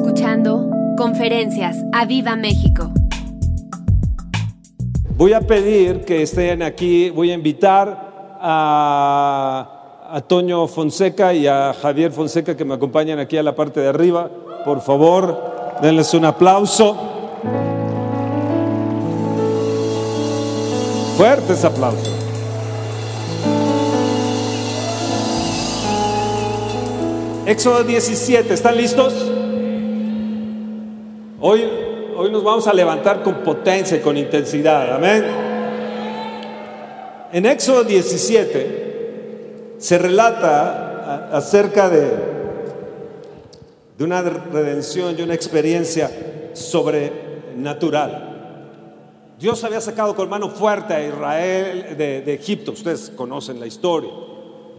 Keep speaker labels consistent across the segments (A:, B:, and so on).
A: escuchando Conferencias a Viva México.
B: Voy a pedir que estén aquí, voy a invitar a, a Toño Fonseca y a Javier Fonseca que me acompañan aquí a la parte de arriba. Por favor, denles un aplauso. Fuertes aplausos. Éxodo 17, ¿están listos? Hoy, hoy nos vamos a levantar con potencia y con intensidad, amén. En Éxodo 17 se relata acerca de, de una redención y una experiencia sobrenatural. Dios había sacado con mano fuerte a Israel de, de Egipto, ustedes conocen la historia.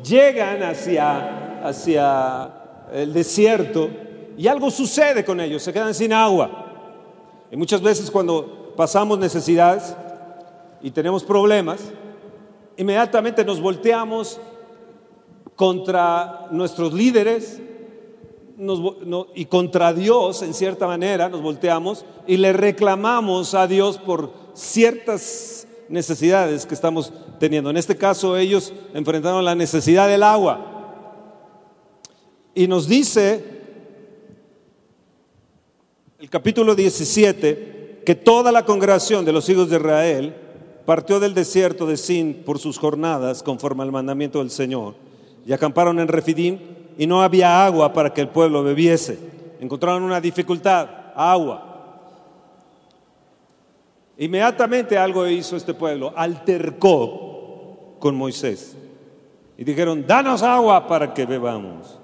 B: Llegan hacia, hacia el desierto y algo sucede con ellos, se quedan sin agua. Y muchas veces cuando pasamos necesidades y tenemos problemas, inmediatamente nos volteamos contra nuestros líderes y contra Dios, en cierta manera, nos volteamos y le reclamamos a Dios por ciertas necesidades que estamos teniendo. En este caso, ellos enfrentaron la necesidad del agua. Y nos dice el capítulo 17 que toda la congregación de los hijos de Israel partió del desierto de Sin por sus jornadas conforme al mandamiento del Señor y acamparon en Refidim y no había agua para que el pueblo bebiese. Encontraron una dificultad, agua. Inmediatamente algo hizo este pueblo, altercó con Moisés y dijeron, danos agua para que bebamos.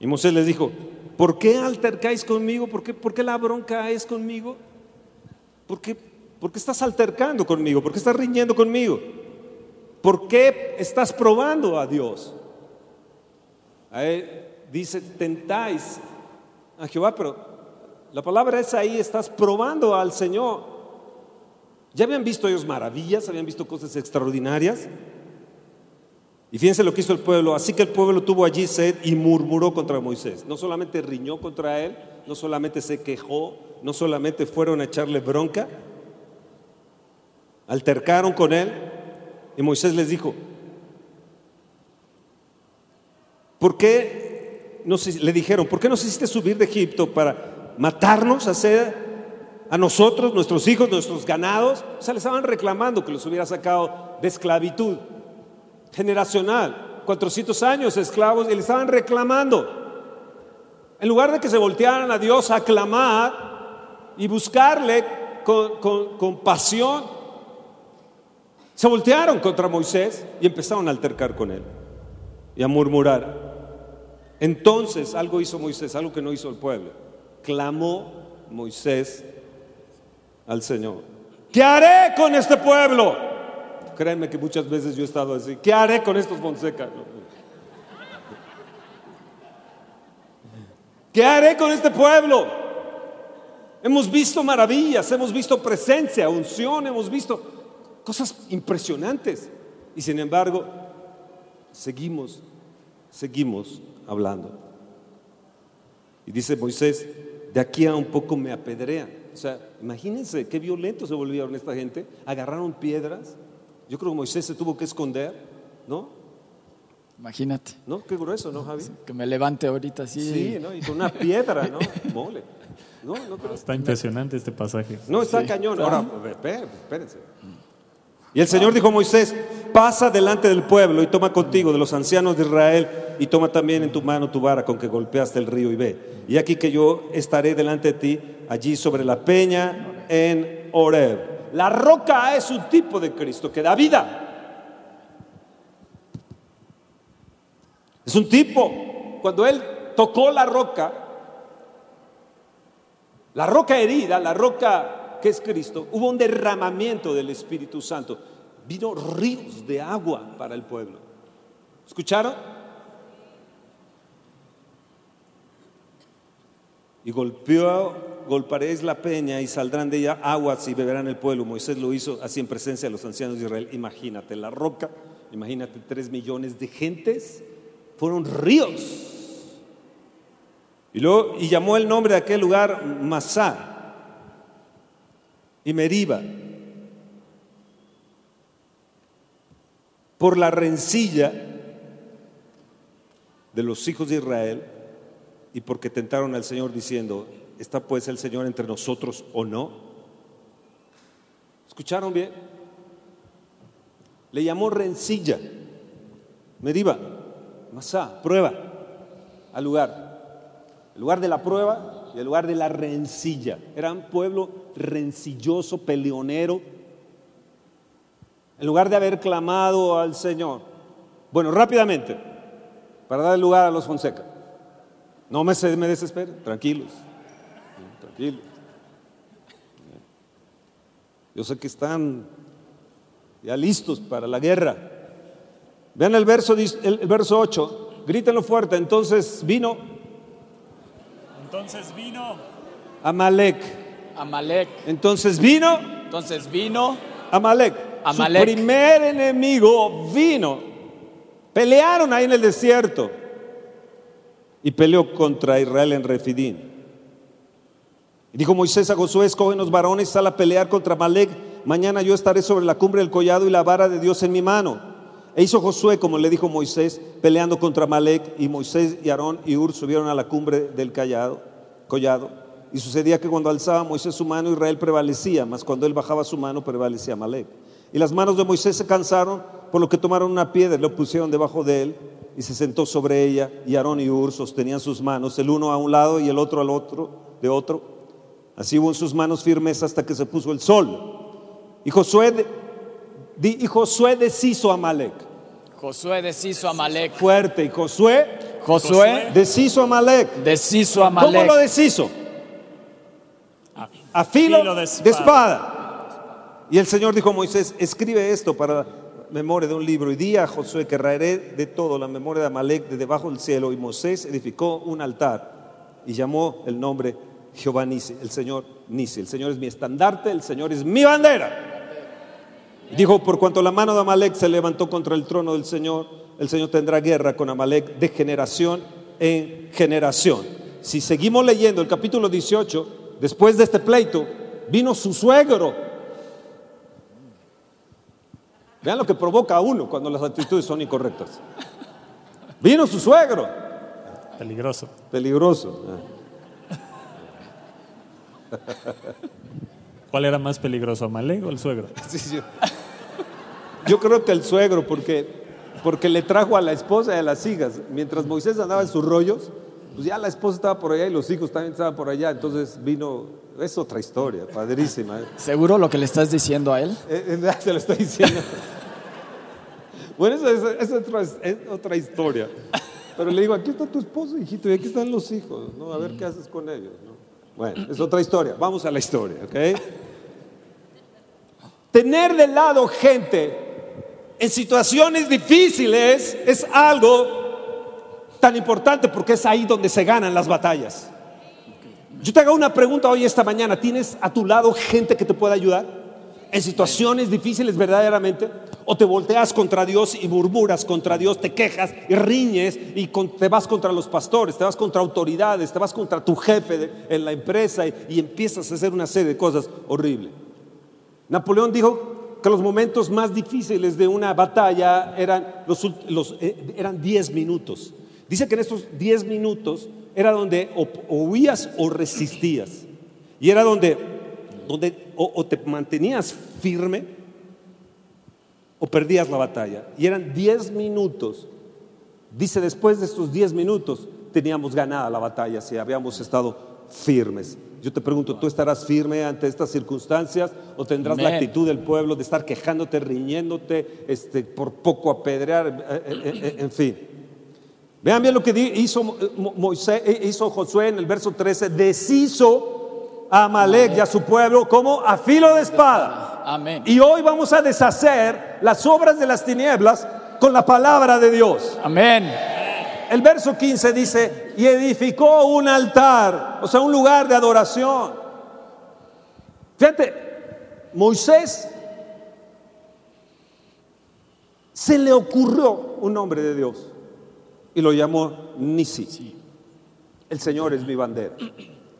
B: Y Moisés les dijo, ¿por qué altercáis conmigo? ¿Por qué, por qué la bronca es conmigo? ¿Por qué, por qué estás altercando conmigo? ¿Por qué estás riñendo conmigo? ¿Por qué estás probando a Dios? A él dice, tentáis a Jehová, pero la palabra es ahí, estás probando al Señor. Ya habían visto ellos maravillas, habían visto cosas extraordinarias. Y fíjense lo que hizo el pueblo. Así que el pueblo tuvo allí sed y murmuró contra Moisés. No solamente riñó contra él, no solamente se quejó, no solamente fueron a echarle bronca, altercaron con él. Y Moisés les dijo, ¿por qué nos, le dijeron, ¿por qué nos hiciste subir de Egipto para matarnos, hacer a nosotros, nuestros hijos, nuestros ganados? O sea, le estaban reclamando que los hubiera sacado de esclavitud generacional, 400 años esclavos, y le estaban reclamando. En lugar de que se voltearan a Dios a clamar y buscarle con, con- con pasión, se voltearon contra Moisés y empezaron a altercar con él y a murmurar. Entonces algo hizo Moisés, algo que no hizo el pueblo. Clamó Moisés al Señor. ¿Qué haré con este pueblo? Créanme que muchas veces yo he estado así. ¿Qué haré con estos Fonseca? ¿Qué haré con este pueblo? Hemos visto maravillas, hemos visto presencia, unción, hemos visto cosas impresionantes. Y sin embargo, seguimos, seguimos hablando. Y dice Moisés, de aquí a un poco me apedrean. O sea, imagínense qué violentos se volvieron esta gente. Agarraron piedras. Yo creo que Moisés se tuvo que esconder, ¿no?
C: Imagínate,
B: ¿No? Qué grueso, ¿no, Javi?
C: que me levante ahorita así.
B: Sí, ¿no? Y con una piedra, ¿no? Mole. ¿No? ¿No crees?
D: Está impresionante este pasaje.
B: No, está cañón. Ahora, espé- espérense. Y el Señor dijo a Moisés, pasa delante del pueblo y toma contigo de los ancianos de Israel y toma también en tu mano tu vara con que golpeaste el río y ve. Y aquí que yo estaré delante de ti, allí sobre la peña en Horeb. La roca es un tipo de Cristo que da vida. Es un tipo. Cuando él tocó la roca, la roca herida, la roca que es Cristo, hubo un derramamiento del Espíritu Santo. Vino ríos de agua para el pueblo. ¿Escucharon? Y golpeó, golparéis la peña y saldrán de ella aguas y beberán el pueblo. Moisés lo hizo así en presencia de los ancianos de Israel. Imagínate la roca, imagínate tres millones de gentes. Fueron ríos Y, luego, y llamó el nombre de aquel lugar Masá y Meriba. Por la rencilla de los hijos de Israel y porque tentaron al Señor diciendo, ¿está pues el Señor entre nosotros o no? ¿Escucharon bien? Le llamó rencilla. Meriba, Masá, prueba al lugar. El lugar de la prueba y el lugar de la rencilla. Era un pueblo rencilloso, peleonero. En lugar de haber clamado al Señor. Bueno, rápidamente, para dar lugar a los Fonseca. No me, me desesperen, tranquilos, Yo sé que están ya listos para la guerra. Vean el verso, el verso 8, grítenlo fuerte. Entonces vino.
D: Entonces vino.
B: Amalek.
C: Amalek.
B: Entonces vino.
C: Entonces vino.
B: Amalek.
C: Amalek.
B: Su primer enemigo vino. Pelearon ahí en el desierto. Y peleó contra Israel en Refidín. Y dijo Moisés a Josué, escogen los varones, sal a pelear contra Amalek. Mañana yo estaré sobre la cumbre del collado y la vara de Dios en mi mano. E hizo Josué, como le dijo Moisés, peleando contra Amalek. Y Moisés y Aarón y Ur subieron a la cumbre del collado. Y sucedía que cuando alzaba Moisés su mano, Israel prevalecía, mas cuando él bajaba su mano, prevalecía Amalek. Y las manos de Moisés se cansaron, por lo que tomaron una piedra y lo pusieron debajo de él, y se sentó sobre ella, y Aarón y Ur sostenían sus manos, el uno a un lado y el otro al otro, de otro. Así hubo en sus manos firmes hasta que se puso el sol. Y Josué, y Josué deshizo a Amalek.
C: Josué deshizo a Amalek.
B: Fuerte. Y Josué,
C: Josué
B: deshizo a Amalek.
C: deshizo a
B: ¿Cómo
C: Amalek.
B: lo deshizo? A filo,
D: filo
B: de,
D: de
B: espada.
D: espada.
B: Y el Señor dijo a Moisés, escribe esto para memoria de un libro y di a Josué que raeré de todo la memoria de Amalek de debajo del cielo. Y Moisés edificó un altar y llamó el nombre Jehová Nisi, el Señor Nisi. El Señor es mi estandarte, el Señor es mi bandera. Dijo, por cuanto la mano de Amalek se levantó contra el trono del Señor, el Señor tendrá guerra con Amalek de generación en generación. Si seguimos leyendo el capítulo 18, después de este pleito, vino su suegro. Vean lo que provoca a uno cuando las actitudes son incorrectas. Vino su suegro,
D: Peligroso.
B: peligroso.
D: ¿Cuál era más peligroso, Amalek o el suegro?
B: Sí, sí. Yo creo que el suegro, porque, porque le trajo a la esposa y a las hijas. Mientras Moisés andaba en sus rollos, pues ya la esposa estaba por allá y los hijos también estaban por allá. Entonces vino, es otra historia, padrísima. ¿eh?
C: ¿Seguro lo que le estás diciendo a él?
B: Eh, eh, Se lo estoy diciendo. Bueno, eso es, eso es otra, es otra historia. Pero le digo, aquí está tu esposo, hijito, y aquí están los hijos, ¿no? A ver qué haces con ellos, ¿no? Bueno, es otra historia. Vamos a la historia, ¿ok? Tener de lado gente en situaciones difíciles es algo tan importante porque es ahí donde se ganan las batallas. Yo te hago una pregunta hoy esta mañana. ¿Tienes a tu lado gente que te pueda ayudar en situaciones difíciles verdaderamente? ¿O te volteas contra Dios y murmuras contra Dios, te quejas y riñes y te vas contra los pastores, te vas contra autoridades, te vas contra tu jefe en la empresa y, empiezas a hacer una serie de cosas horribles? Napoleón dijo que los momentos más difíciles de una batalla eran los, eh, eran 10 minutos. Dice que en estos 10 minutos era donde o, o huías o resistías. Y era donde, donde o te mantenías firme o perdías la batalla. Y eran 10 minutos. Dice, después de estos 10 minutos teníamos ganada la batalla si habíamos estado firmes. Yo te pregunto, ¿tú estarás firme ante estas circunstancias o tendrás la actitud del pueblo de estar quejándote, riñéndote, este, por poco apedrear, eh, eh, eh, en fin? Vean bien lo que hizo Mo- Mo- Moisés, hizo Josué en el verso 13, deshizo a Amalek y a su pueblo como a filo de espada.
C: Amén.
B: Y hoy vamos a deshacer las obras de las tinieblas con la palabra de Dios.
C: Amén.
B: El verso 15 dice, y edificó un altar, o sea, un lugar de adoración. Fíjate, Moisés se le ocurrió un nombre de Dios y lo llamó Nisi. El Señor es mi bandera.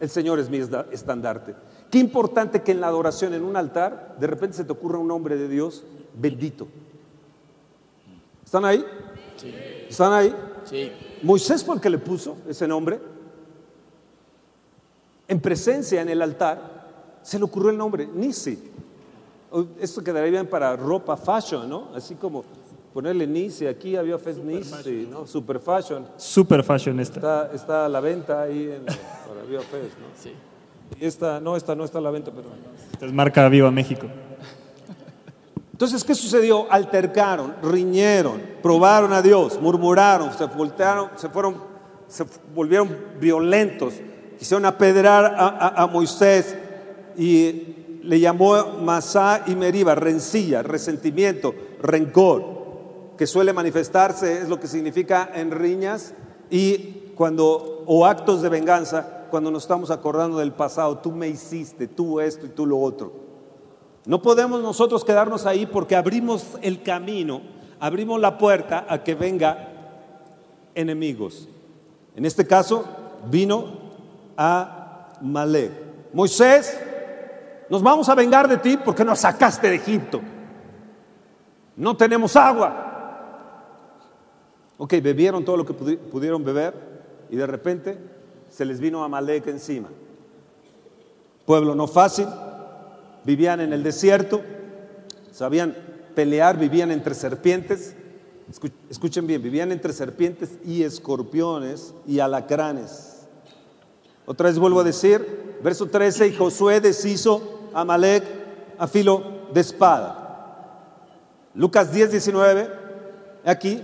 B: El Señor es mi esta- estandarte. Qué importante que en la adoración, en un altar, de repente se te ocurra un nombre de Dios bendito. ¿Están ahí? ¿Están ahí?
C: Sí.
B: Moisés fue el que le puso ese nombre. En presencia en el altar se le ocurrió el nombre Nisi. Esto quedaría bien para ropa fashion, ¿no? Así como ponerle Nisi, aquí había Fest Nisi, ¿no? Super fashion.
D: Super fashion esta.
B: Está, está a la venta ahí en, para Viva Fest, ¿no?
C: Sí.
B: Y esta, no, esta no está a la venta, pero...
D: Esta es marca Viva México.
B: Entonces, ¿qué sucedió? Altercaron, riñeron, probaron a Dios, murmuraron, se voltearon, se fueron, se volvieron violentos, quisieron apedrar a, a- a Moisés y le llamó Masá y Meriba, rencilla, resentimiento, rencor, que suele manifestarse, es lo que significa en riñas y cuando, o actos de venganza, cuando nos estamos acordando del pasado, tú me hiciste, tú esto y tú lo otro. No podemos nosotros quedarnos ahí porque abrimos el camino, abrimos la puerta a que venga enemigos. En este caso vino a Malek. Moisés, nos vamos a vengar de ti porque nos sacaste de Egipto. No tenemos agua. Ok, bebieron todo lo que pudi- pudieron beber y de repente se les vino Amalek encima. Pueblo no fácil, vivían en el desierto, sabían pelear, vivían entre serpientes. Escu- Escuchen bien, vivían entre serpientes y escorpiones y alacranes. Otra vez vuelvo a decir, verso 13, y Josué deshizo a Amalek a filo de espada. Lucas 10, 19, aquí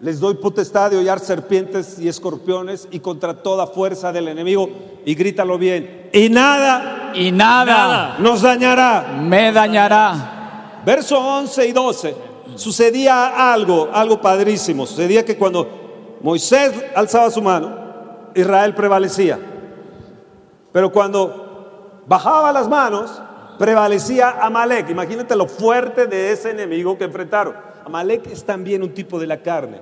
B: les doy potestad de hollar serpientes y escorpiones y contra toda fuerza del enemigo, y grítalo bien, y nada
C: Y nada,
B: nos dañará.
C: me dañará.
B: Verso 11 y 12, sucedía algo, algo padrísimo, sucedía que cuando Moisés alzaba su mano, Israel prevalecía, pero cuando bajaba las manos, prevalecía Amalek. Imagínate lo fuerte de ese enemigo que enfrentaron. Amalek es también un tipo de la carne.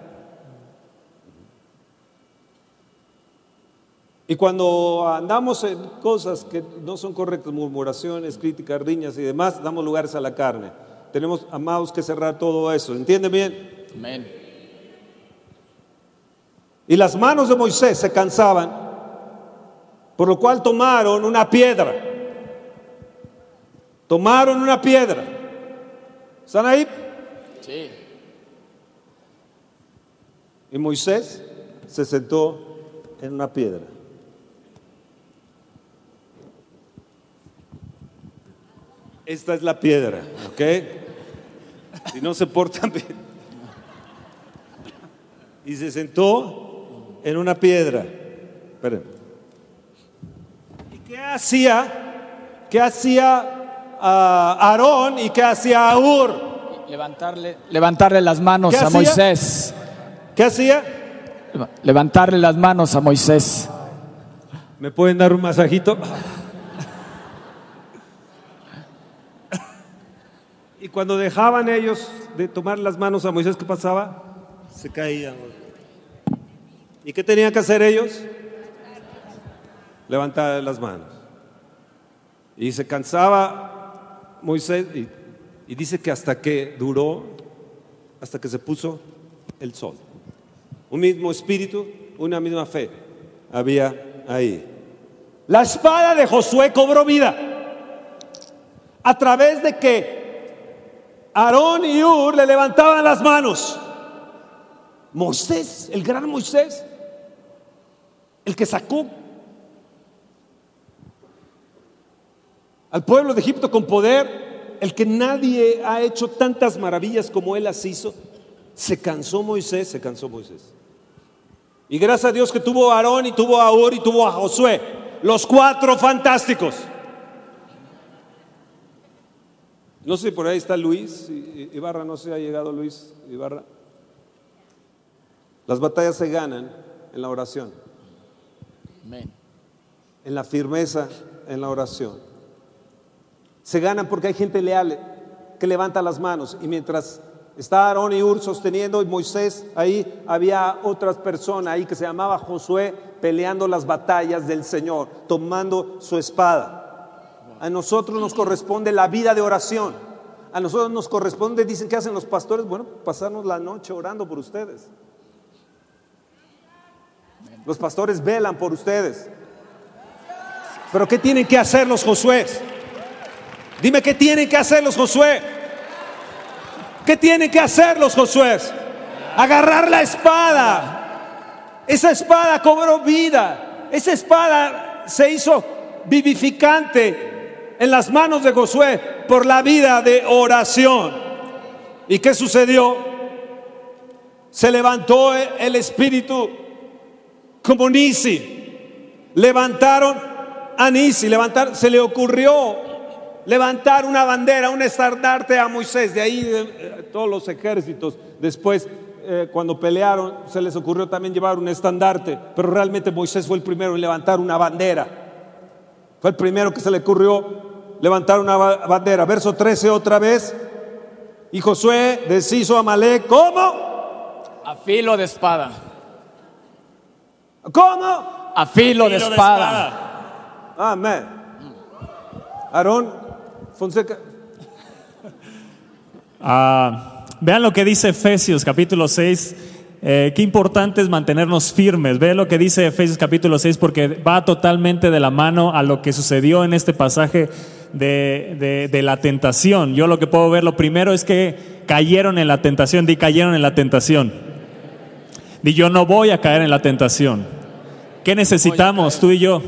B: Y cuando andamos en cosas que no son correctas, murmuraciones, críticas, riñas y demás, damos lugares a la carne. Tenemos, amados, que cerrar todo eso. ¿Entienden bien?
C: Amén.
B: Y las manos de Moisés se cansaban, por lo cual tomaron una piedra. Tomaron una piedra. ¿Están ahí?
C: Sí.
B: Y Moisés se sentó en una piedra. Esta es la piedra, ¿ok? Si no se portan bien. Y se sentó en una piedra. Esperen. ¿Y qué hacía? ¿Qué hacía ah, Aarón y qué hacía Aur?
C: Levantarle, levantarle las manos
B: ¿Qué
C: a
B: hacía?
C: Moisés.
B: ¿Qué hacía?
C: Leva- Levantarle las manos a Moisés.
B: ¿Me pueden dar un masajito? Y cuando dejaban ellos de tomar las manos a Moisés, ¿qué pasaba? Se caían. ¿Y qué tenían que hacer ellos? Levantar las manos. Y se cansaba Moisés y, y dice que hasta que duró, hasta que se puso el sol. Un mismo espíritu, una misma fe había ahí. La espada de Josué cobró vida a través de que Aarón y Ur le levantaban las manos. Moisés, el gran Moisés, el que sacó al pueblo de Egipto con poder, el que nadie ha hecho tantas maravillas como él las hizo, se cansó Moisés, se cansó Moisés. Y gracias a Dios que tuvo a Aarón y tuvo a Ur y tuvo a Josué, los cuatro fantásticos. No sé, por ahí está Luis Ibarra, no sé, ha llegado Luis Ibarra. Las batallas se ganan en la oración,
C: Amén.
B: en la firmeza, en la oración. Se ganan porque hay gente leal que levanta las manos y mientras Está Aarón y Ur sosteniendo y Moisés, ahí había otras personas ahí que se llamaba Josué peleando las batallas del Señor, tomando su espada. A nosotros nos corresponde la vida de oración. A nosotros nos corresponde, dicen que hacen los pastores, bueno, pasarnos la noche orando por ustedes. Los pastores velan por ustedes. Pero ¿qué tienen que hacer los Josué? Dime qué tienen que hacer los Josué. ¿Qué tienen que hacer los Josué? Agarrar la espada. Esa espada cobró vida. Esa espada se hizo vivificante en las manos de Josué por la vida de oración. ¿Y qué sucedió? Se levantó el espíritu como Nisi. Levantaron a Nisi, levantar, se le ocurrió levantar una bandera, un estandarte a Moisés. De ahí eh, todos los ejércitos después, eh, cuando pelearon, se les ocurrió también llevar un estandarte. Pero realmente Moisés fue el primero en levantar una bandera. Fue el primero que se le ocurrió levantar una bandera. Verso 13 otra vez. Y Josué deshizo a Malé. ¿Cómo?
C: A filo de espada.
B: ¿Cómo?
C: A filo, de, espada.
B: Amén. Aarón, Fonseca.
D: Ah, vean lo que dice Efesios capítulo 6. Eh, qué importante es mantenernos firmes. Vean lo que dice Efesios capítulo 6 porque va totalmente de la mano a lo que sucedió en este pasaje de, de- de la tentación. Yo lo que puedo ver, lo primero es que cayeron en la tentación. Di, cayeron en la tentación. Di, yo no voy a caer en la tentación. ¿Qué necesitamos tú y yo?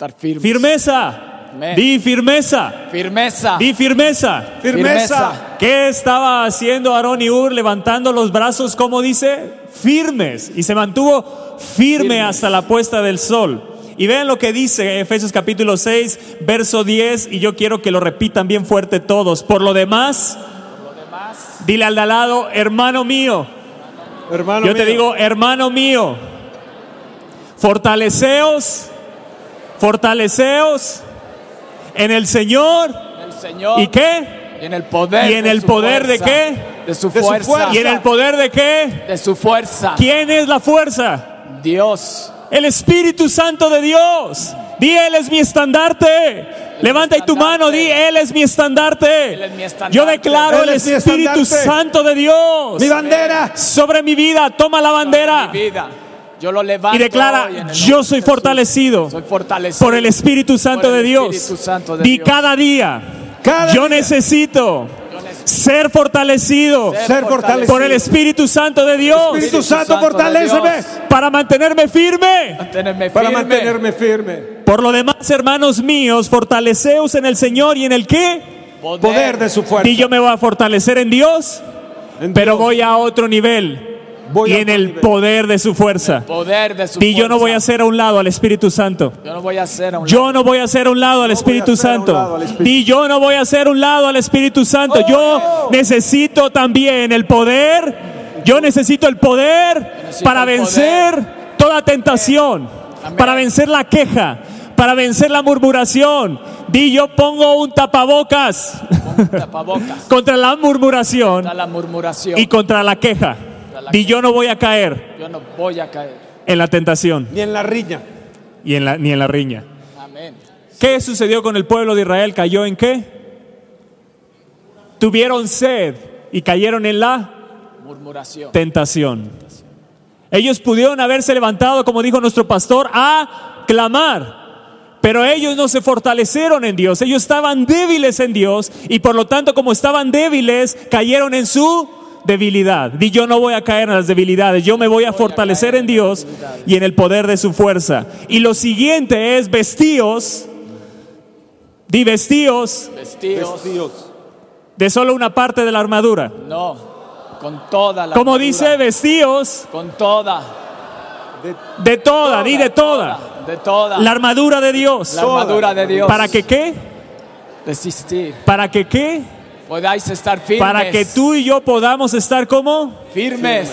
C: Estar firme.
D: Firmeza.
C: Amén.
D: Di firmeza.
C: Firmeza.
D: Di firmeza.
B: Firmeza.
D: ¿Qué estaba haciendo Aarón y Ur? Levantando los brazos, como dice, firmes. Y se mantuvo firme
C: Firmes.
D: hasta la puesta del sol. Y vean lo que dice Efesios capítulo 6, verso 10, y yo quiero que lo repitan bien fuerte todos. Por lo demás, dile al de al lado, hermano mío,
B: Hermano
D: yo te digo, hermano mío, fortaleceos, fortaleceos en el Señor.
C: El Señor.
D: ¿Y qué?
C: Y en el poder.
D: ¿Y en
C: de
D: el
C: su
D: poder de qué?
C: De su
B: De su
C: fuerza.
D: ¿Y en el poder de qué?
C: De su fuerza.
D: ¿Quién es la fuerza?
C: Dios.
D: El Espíritu Santo de Dios. Di, Él es mi estandarte. Levanta tu mano, di, Él es mi estandarte.
C: Él es mi estandarte.
D: Yo declaro
B: Él
D: el
B: es
D: Espíritu. Santo de Dios
B: Mi bandera.
D: sobre mi vida. Toma la bandera
C: Mi vida. Yo lo levanto.
D: y declara,
C: el
D: yo soy fortalecido
C: Soy fortalecido.
D: por el Espíritu Santo
C: el
D: de Dios.
C: Espíritu Santo de
D: Di
C: Dios.
D: cada día,
B: Cada
D: yo
B: día.
D: necesito
C: Yo necesito
D: ser fortalecido
B: Ser fortalecido.
D: por el Espíritu Santo de Dios
B: Espíritu Santo,
C: Santo. Dios.
D: para mantenerme firme.
C: mantenerme
B: Para
C: firme.
B: mantenerme firme.
D: Por lo demás, hermanos míos, fortaleceos en el Señor y en el qué.
B: Poder de su fuerza.
D: Y yo me voy a fortalecer en Dios,
B: En
D: pero
B: Dios.
D: voy a otro nivel.
B: Voy
D: y
B: a
D: en el
B: nivel.
D: poder de su fuerza.
C: Poder de su
D: Y yo no voy a hacer a un lado al Espíritu Santo.
C: Yo no voy a hacer a un
D: Yo no voy a hacer a un lado al
B: voy a
D: Espíritu
B: hacer a un
D: Santo.
B: lado al Espíritu.
D: Di yo no voy a hacer a un lado al Espíritu Santo. Yo necesito también el poder. Yo necesito el poder
C: necesito
D: para
C: el
D: vencer toda tentación,
C: Amén.
D: para vencer la queja, para vencer la murmuración. Di yo pongo un tapabocas
C: un tapabocas.
D: contra la murmuración
C: Está la murmuración.
D: y contra la queja. Di yo no voy a caer
C: Yo no voy a caer.
D: en la tentación
B: Ni en la riña.
D: y en la, ni en la riña.
C: Amén.
D: ¿Qué sucedió con el pueblo de Israel? ¿Cayó en qué? Tuvieron sed y cayeron en la
C: Murmuración.
D: tentación. Ellos pudieron haberse levantado, como dijo nuestro pastor, a clamar. Pero ellos no se fortalecieron en Dios, ellos estaban débiles en Dios y por lo tanto como estaban débiles, cayeron en su debilidad. Di yo no voy a caer en las debilidades, yo me voy a fortalecer en Dios y en el poder de su fuerza. Y lo siguiente es vestíos, di vestíos de solo una parte de la armadura.
C: No. Con toda la
D: Como
C: armadura.
D: dice, vestíos
C: Con toda.
D: de toda, di de toda.
C: De toda.
D: La armadura de Dios.
C: La armadura de Dios.
D: ¿Para que qué?
C: Resistir.
D: ¿Para que qué?
C: Podáis estar firmes.
D: Para que tú y yo podamos estar como...
C: Firmes.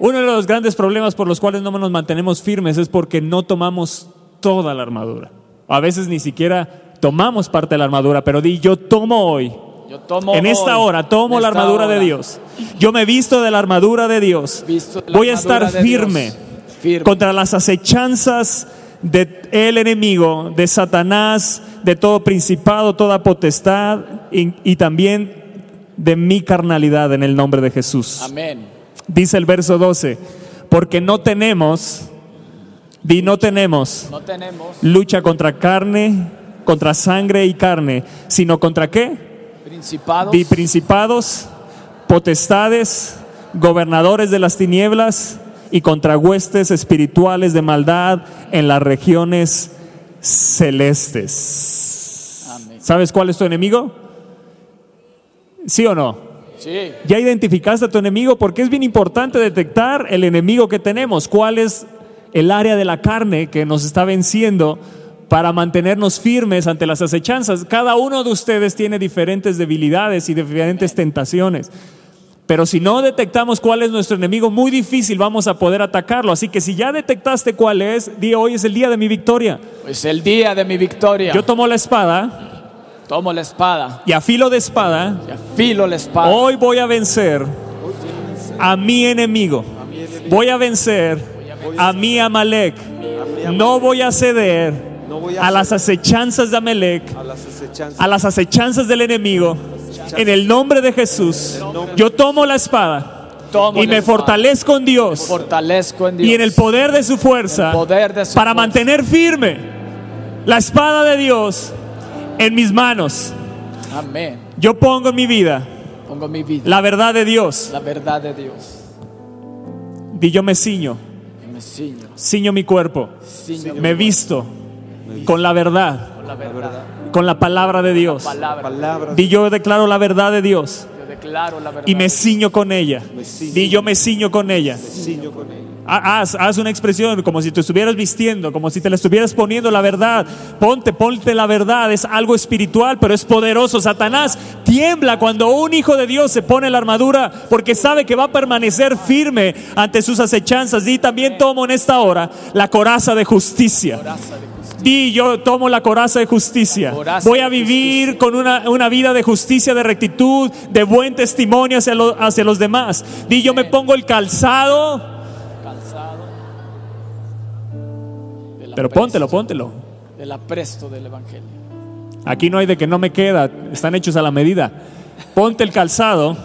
D: Uno de los grandes problemas por los cuales no nos mantenemos firmes es porque no tomamos toda la armadura. A veces ni siquiera tomamos parte de la armadura, pero di, yo tomo hoy
C: Yo tomo
D: en esta
C: hoy,
D: hora tomo la armadura de. Dios. Yo me visto de la armadura de Dios.
C: Visto la
D: Voy a estar firme.
C: Firme.
D: contra las acechanzas de el enemigo, de Satanás, de todo principado, toda potestad y, y también de mi carnalidad en el nombre de Jesús.
C: Amén.
D: Dice el verso 12, porque no tenemos, di no tenemos
C: No tenemos
D: lucha contra carne, contra sangre y carne, sino contra qué?
C: principados.
D: Di principados, potestades, gobernadores de las tinieblas y contra huestes espirituales de maldad en las regiones celestes.
C: Amén.
D: ¿Sabes cuál es tu enemigo? ¿Sí o no?
C: Sí.
D: Ya identificaste a tu enemigo porque es bien importante detectar el enemigo que tenemos, cuál es el área de la carne que nos está venciendo para mantenernos firmes ante las acechanzas. Cada uno de ustedes tiene diferentes debilidades y diferentes tentaciones. Pero si no detectamos cuál es nuestro enemigo, muy difícil vamos a poder atacarlo. Así que si ya detectaste cuál es, di hoy es el día de mi victoria.
C: Es el día de mi victoria.
D: Yo tomo la espada
C: tomo la espada
D: y a filo de espada
C: y afilo la espada.
D: Hoy voy a vencer a mi enemigo. Voy a vencer a mi Amalek. No voy a ceder
B: No voy
D: a las acechanzas de Amalek,
B: a las acechanzas.
D: a las acechanzas del enemigo. En el nombre de Jesús, yo tomo la espada
C: Tomo
D: y me fortalezco en Dios
C: Fortalezco en Dios.
D: y en el poder de su fuerza
C: El poder de su
D: para
C: fuerza.
D: mantener firme la espada de Dios en mis manos.
C: Amén.
D: Yo pongo en mi vida
C: Pongo mi vida.
D: la verdad de Dios.
C: La verdad de Dios.
D: Y yo me ciño,
C: me ciño.
D: ciño mi cuerpo,
C: Ciño
D: me visto con la verdad,
C: con la verdad.
D: con la palabra de Dios.
C: Palabra.
B: Palabras.
D: Di yo declaro la verdad de Dios
C: Yo declaro la verdad.
D: y me ciño con ella.
B: ciño.
D: Di yo me ciño con ella.
B: Ciño con ella.
D: Ha- Haz, haz una expresión como si te estuvieras vistiendo, como si te la estuvieras poniendo la verdad. Ponte, ponte la verdad. Es algo espiritual, pero es poderoso. Satanás tiembla cuando un hijo de Dios se pone la armadura porque sabe que va a permanecer firme ante sus acechanzas. Di también tomo en esta hora la coraza de justicia.
C: Coraza de justicia.
D: Di, yo tomo la coraza de justicia.
C: Coraza
D: Voy a vivir con una, una vida de justicia, de rectitud, de buen testimonio hacia, lo- hacia los demás. Di, yo me pongo el calzado, pero póntelo, póntelo.
C: Del apresto del evangelio.
D: Aquí no hay de que no me queda, están hechos a la medida. Ponte el calzado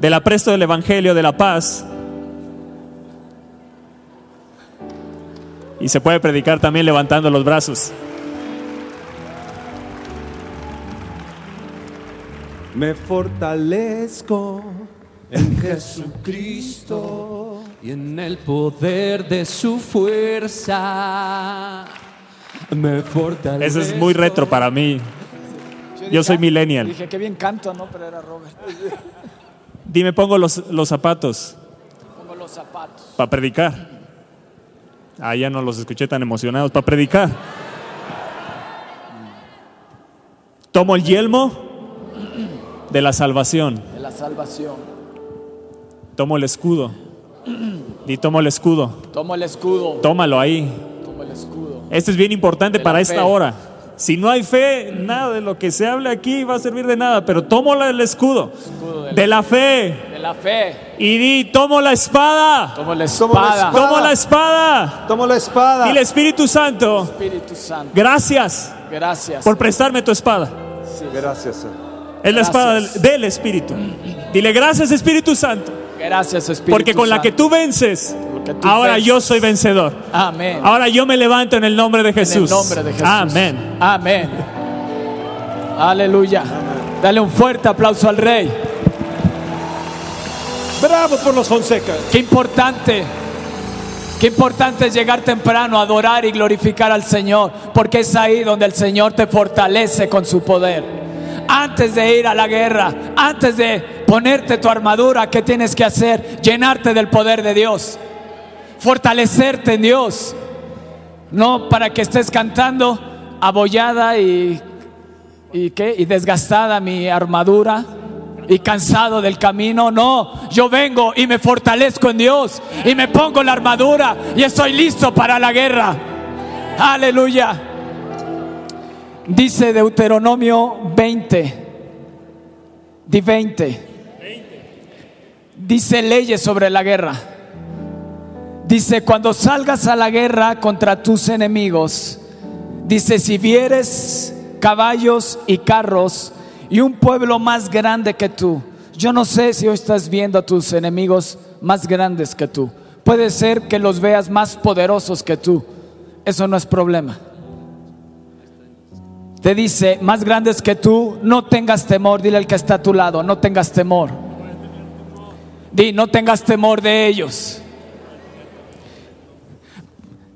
D: del apresto del Evangelio de la paz. Y se puede predicar también levantando los brazos.
B: Me fortalezco en Jesucristo.
E: y en el poder de su fuerza me fortalece.
D: Eso es muy retro para mí. Yo soy millennial.
C: Dije, qué bien canto, ¿no? Pero era Robert.
D: Dime, pongo los, los zapatos
C: Pongo los zapatos.
D: para predicar. Ah, ya no los escuché tan emocionados. Para predicar. Tomo el yelmo de la salvación.
C: De la salvación.
D: Tomo el escudo. Y tomo el escudo.
C: Tomo el escudo.
D: Tómalo ahí.
C: Tomo el escudo.
D: Esto es bien importante
C: De
D: para
C: fe.
D: esta hora. Si no hay fe, nada de lo que se hable aquí va a servir de nada. Pero tomo el escudo
C: Escudo de la,
D: de la fe.
C: La fe.
D: Y di, tomo la espada.
C: Tomo la espada.
D: Tomo la espada.
B: Tomo la espada.
D: Y el Espíritu Santo,
C: Espíritu Santo.
D: gracias
C: Gracias.
D: por prestarme tu espada.
C: Sí.
B: Gracias. Señor.
D: Es la espada del, Espíritu. Dile gracias Espíritu Santo.
C: Gracias, Espíritu
D: Porque con la que tú vences,
C: tú
D: ahora
C: vences.
D: yo soy vencedor.
C: Amén.
D: Ahora yo me levanto en el nombre de
C: En el
D: Jesús.
C: nombre de Jesús.
D: Amén.
C: Amén. Aleluya. Dale un fuerte aplauso al Rey.
B: Bravo por los Fonseca.
C: Qué importante. Qué importante es llegar temprano a adorar y glorificar al Señor, porque es ahí donde el Señor te fortalece con su poder. Antes de ir a la guerra, antes de ponerte tu armadura, ¿qué tienes que hacer? Llenarte del poder de Dios, fortalecerte en Dios, no para que estés cantando abollada y, y, ¿qué? y desgastada mi armadura y cansado del camino. No, yo vengo y me fortalezco en Dios y me pongo la armadura y estoy listo para la guerra. Aleluya. Dice Deuteronomio 20, Di 20. Dice leyes sobre la guerra. Dice, cuando salgas a la guerra contra tus enemigos, dice, si vieres caballos y carros y un pueblo más grande que tú, yo no sé si hoy estás viendo a tus enemigos más grandes que tú. Puede ser que los veas más poderosos que tú. Eso no es problema. Te dice, más grandes que tú, no tengas temor. Dile al que está a tu lado, no tengas temor. Di, no tengas temor de ellos.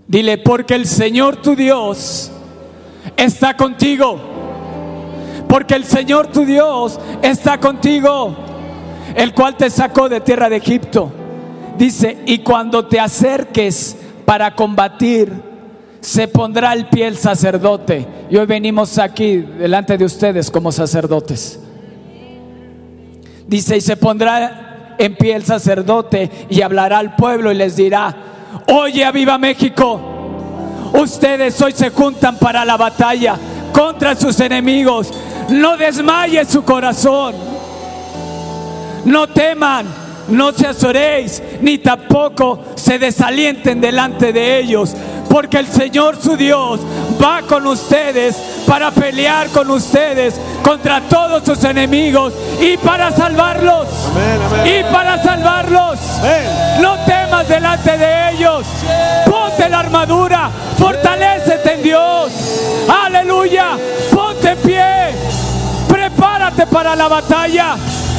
C: Dile, porque el Señor tu Dios está contigo. Porque el Señor tu Dios está contigo, el cual te sacó de tierra de Egipto. Dice, y cuando te acerques para combatir, se pondrá al pie el sacerdote. Y hoy venimos aquí delante de ustedes como sacerdotes. Dice, y se pondrá en pie el sacerdote y hablará al pueblo y les dirá, oye, viva México, ustedes hoy se juntan para la batalla contra sus enemigos. No desmaye su corazón. No teman, no se azoréis, ni tampoco se desalienten delante de ellos, porque el Señor su Dios va con ustedes para pelear con ustedes contra todos sus enemigos y para salvarlos.
B: Amén, amén.
C: Y para salvarlos.
B: Amén.
C: No temas delante de ellos. Ponte la armadura. Fortalécete en Dios. Aleluya. Ponte en pie. Prepárate para la batalla.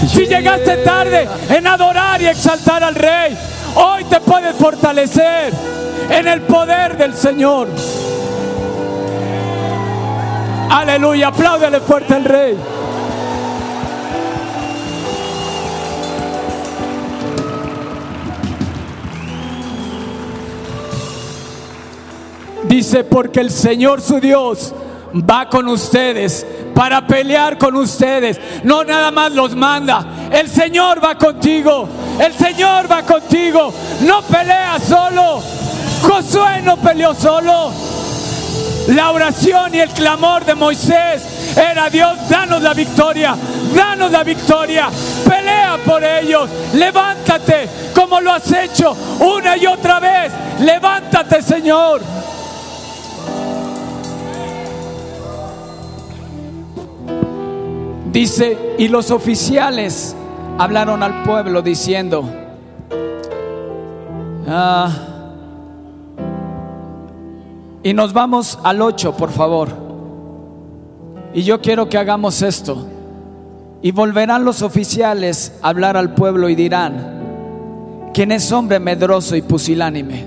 C: Si llegaste tarde en adorar y exaltar al Rey, hoy te puedes fortalecer en el poder del Señor. Aleluya. Apláudele fuerte al Rey. Dice, porque el Señor su Dios va con ustedes para pelear con ustedes. No nada más los manda. El Señor va contigo. El Señor va contigo. No pelea solo. Josué no peleó solo. La oración y el clamor de Moisés era Dios, danos la victoria, danos la victoria, pelea por ellos, levántate como lo has hecho una y otra vez, levántate Señor. Dice, y los oficiales hablaron al pueblo diciendo, ah, y nos vamos al 8, por favor. Y yo quiero que hagamos esto. Y volverán los oficiales a hablar al pueblo y dirán, ¿quién es hombre medroso y pusilánime?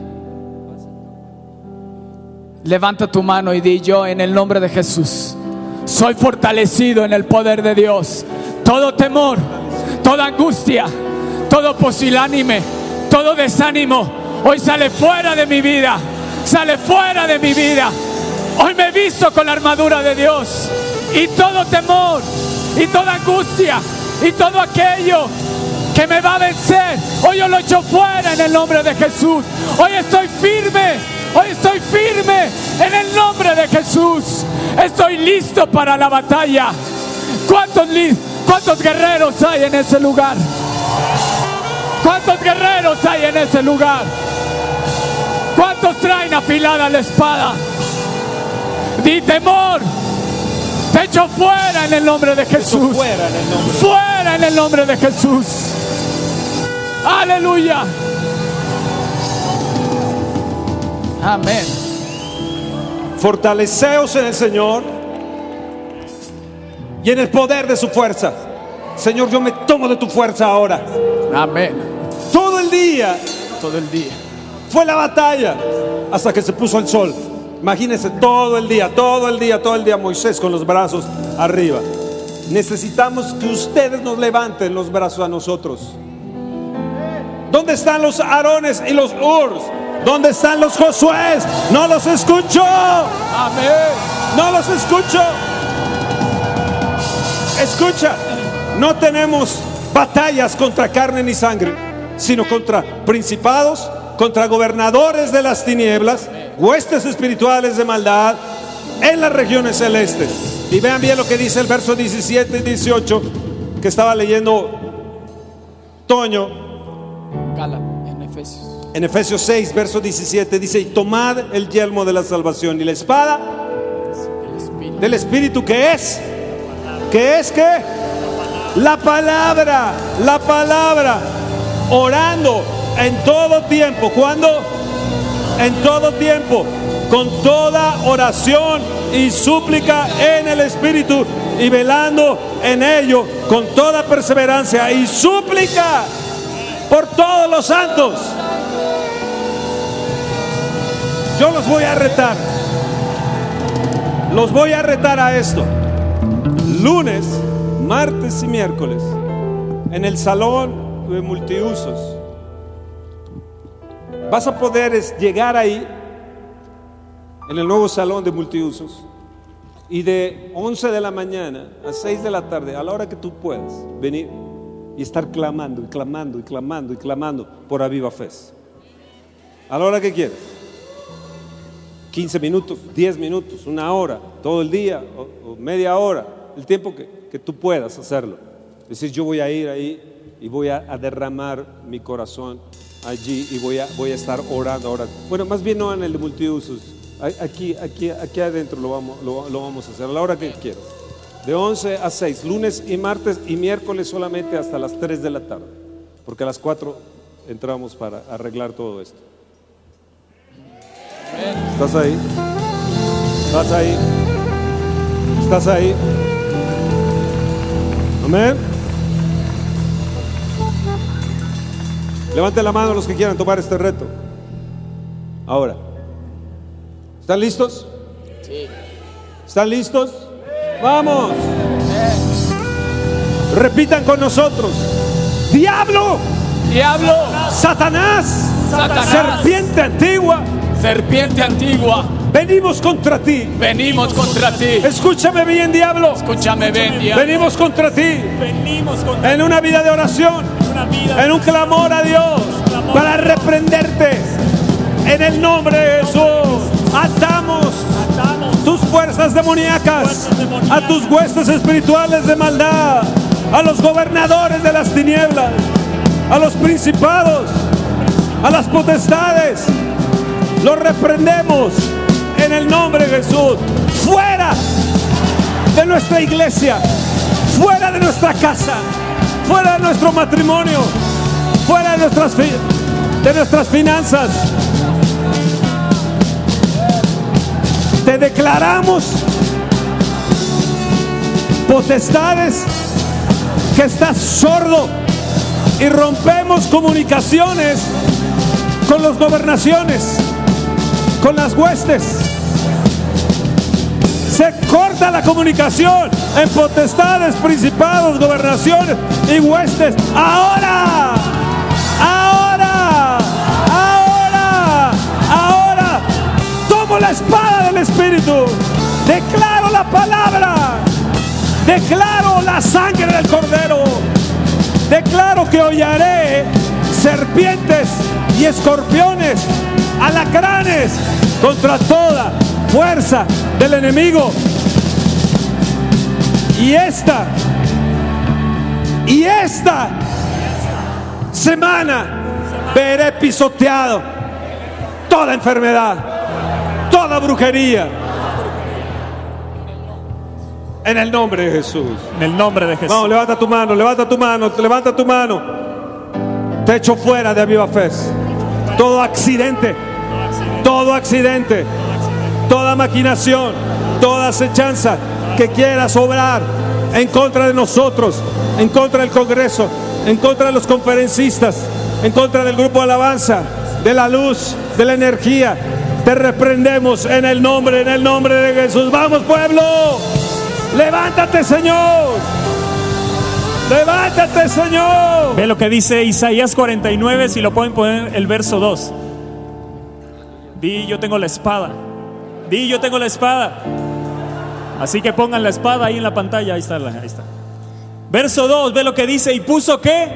C: Levanta tu mano y di yo en el nombre de Jesús. Soy fortalecido en el poder de Dios. Todo temor, toda angustia, todo pusilánime, todo desánimo, hoy sale fuera de mi vida. Sale fuera de mi vida. Hoy me visto con la armadura de Dios. Y todo temor, y toda angustia, y todo aquello que me va a vencer, hoy yo lo echo fuera en el nombre de Jesús. Hoy estoy firme, hoy estoy firme en el nombre de Jesús. Estoy listo para la batalla. ¿Cuántos, cuántos guerreros hay en ese lugar? ¿Cuántos guerreros hay en ese lugar? ¿Cuántos traen afilada la espada? Di temor. Te echo fuera en el nombre de Jesús.
B: Fuera en el nombre.
C: Fuera en el nombre de Jesús. Aleluya. Amén.
B: Fortaleceos en el Señor y en el poder de su fuerza. Señor, yo me tomo de tu fuerza ahora.
C: Amén.
B: Todo el día
C: Todo el día.
B: fue la batalla hasta que se puso el sol. Imagínense todo el día, todo el día, todo el día Moisés con los brazos arriba. Necesitamos que ustedes nos levanten los brazos a nosotros. ¿Dónde están los Aarones y los Urs? ¿Dónde están los Josués? No los escucho.
C: Amén.
B: No los escucho. Escucha, no tenemos batallas contra carne ni sangre, sino contra principados, contra gobernadores de las tinieblas, huestes espirituales de maldad en las regiones celestes. Y vean bien lo que dice el verso 17 y 18. que estaba leyendo Toño
C: Gala, en Efesios.
B: en Efesios 6, verso 17, dice, y tomad el yelmo de la salvación y la espada del Espíritu que es, que es que la palabra, la palabra, orando en todo tiempo, cuando en todo tiempo, con toda oración y súplica en el Espíritu y velando en ello con toda perseverancia y súplica por todos los santos. Yo los voy a retar. Los voy a retar a esto. Lunes, martes y miércoles en el salón de multiusos. Vas a poder llegar ahí en el nuevo salón de multiusos y de 11 de la mañana a 6 de la tarde, a la hora que tú puedas, venir y estar clamando y clamando y clamando y clamando por Aviva Fe. A la hora que quieras. 15 minutos, 10 minutos, una hora, todo el día o, media hora, el tiempo que, que, tú puedas hacerlo. Decir, yo voy a ir ahí y voy a, derramar mi corazón allí y voy a, voy a estar orando ahora. Bueno, más bien no en el multiusos. Aquí, aquí, aquí adentro lo vamos, lo, lo vamos a hacer a la hora que quieras. De 11 a 6, lunes y martes y miércoles solamente hasta las 3 de la tarde. Porque a las 4 entramos para arreglar todo esto. ¿Estás ahí? ¿Estás ahí? ¿Estás ahí? Amén. Levante la mano los que quieran tomar este reto. Ahora. ¿Están listos?
C: Sí.
B: ¿Están listos? Vamos. Repitan con nosotros. Diablo,
C: Diablo,
B: Satanás,
C: Satanás.
B: serpiente antigua,
C: serpiente antigua,
B: venimos contra ti.
C: venimos contra ti.
B: Escúchame bien, diablo.
C: Escúchame, ven, diablo.
B: Venimos contra ti
D: Venimos con
B: en una vida de oración, en un clamor a Dios para reprenderte. En el nombre de Jesús, atamos
D: atamos
B: tus fuerzas demoníacas, a tus huestes espirituales de maldad, a los gobernadores de las tinieblas, a los principados, a las potestades. Los reprendemos en el nombre de Jesús. Fuera de nuestra iglesia, fuera de nuestra casa, fuera de nuestro matrimonio, fuera de nuestras, de nuestras finanzas. Te declaramos potestades que estás sordo y rompemos comunicaciones con las gobernaciones, con las huestes. Se corta la comunicación en potestades, principados, gobernaciones y huestes. Ahora, ahora, ahora, ahora. Tomo la espada del Espíritu. Declaro la palabra. Declaro la sangre del Cordero. Declaro que hollaré serpientes y escorpiones, alacranes contra toda fuerza del enemigo. Y esta, y esta semana veré pisoteado toda enfermedad, toda brujería. En el nombre de Jesús.
D: en el nombre de Jesús.
B: Vamos, levanta tu mano, levanta tu mano, levanta tu mano. Te echo fuera de Viva Fe. Todo accidente, todo accidente, toda maquinación, toda acechanza que quiera sobrar en contra de nosotros, en contra del Congreso, en contra de los conferencistas, en contra del grupo Alabanza, de la luz, de la energía. Te reprendemos en el nombre, en el nombre de Jesús. Vamos, pueblo. Levántate, Señor. Levántate, Señor.
D: Ve lo que dice Isaías 49, si lo pueden poner el verso 2. Di, yo tengo la espada. Di, yo tengo la espada. Así que pongan la espada ahí en la pantalla. Ahí está, ahí está. Verso 2, ve lo que dice. ¿Y puso qué?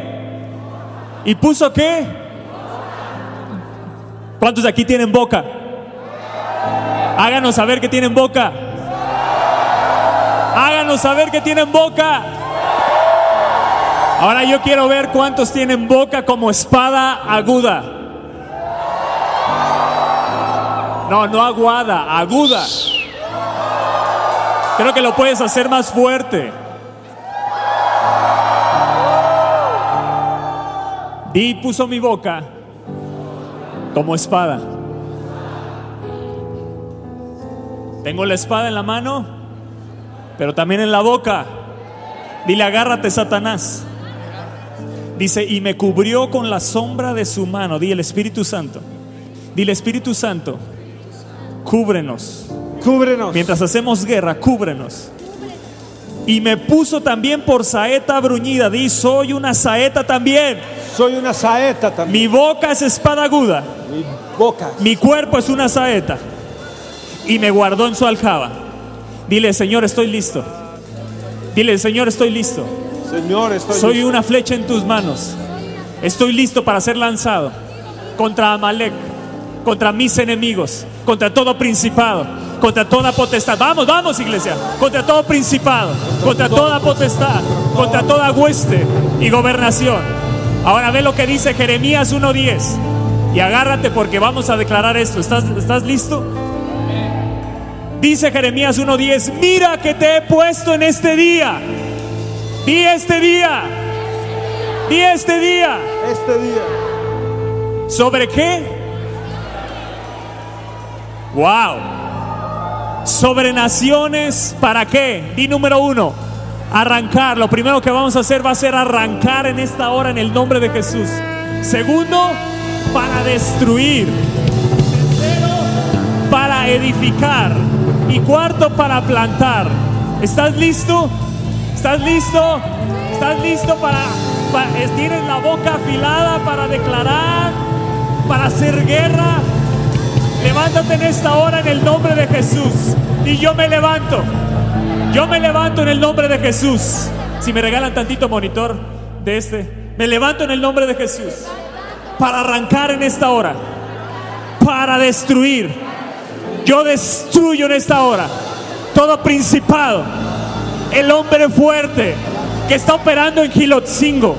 D: ¿Y puso qué? ¿Cuántos de aquí tienen boca? Háganos saber que tienen boca. Háganos saber que tienen boca. Ahora yo quiero ver cuántos tienen boca como espada aguda. No, no aguada, aguda. Creo que lo puedes hacer más fuerte. Di puso mi boca como espada. Tengo la espada en la mano, pero también en la boca. Dile, agárrate, Satanás. Dice, y me cubrió con la sombra de su mano. Dile, el Espíritu Santo. Dile, Espíritu Santo, cúbrenos.
B: Cúbrenos.
D: Mientras hacemos guerra, cúbrenos. Y me puso también por saeta bruñida. Di, soy una saeta también.
B: Soy una saeta también.
D: Mi boca es espada aguda.
B: Mi boca.
D: Mi cuerpo es una saeta. Y me guardó en su aljaba. Dile, Señor, estoy listo. Dile, Señor, estoy listo.
B: Señor, estoy
D: Soy
B: listo.
D: una flecha en tus manos. Estoy listo para ser lanzado contra Amalek, contra mis enemigos, contra todo principado, contra toda potestad. Vamos, vamos, iglesia. Contra todo principado, contra toda potestad, contra toda hueste y gobernación. Ahora ve lo que dice Jeremías 1:10. Y agárrate porque vamos a declarar esto. ¿Estás, estás listo? Dice Jeremías 1:10, mira que te he puesto en este día. Di este día. Di este día.
B: Este día.
D: ¿Sobre qué? Wow. Sobre naciones, ¿para qué? Di número uno. Arrancar. Lo primero que vamos a hacer va a ser arrancar en esta hora en el nombre de Jesús. Segundo, para destruir. Tercero, para edificar. Y cuarto, para plantar. ¿Estás listo? ¿Estás listo? ¿Estás listo para, para la boca afilada para declarar, para hacer guerra? Levántate en esta hora en el nombre de Jesús. Y yo me levanto. Yo me levanto en el nombre de Jesús. Si me regalan tantito monitor de este, me levanto en el nombre de Jesús. Para arrancar en esta hora. Para destruir. Yo destruyo en esta hora todo principado. El hombre fuerte que está operando en Gilotzingo,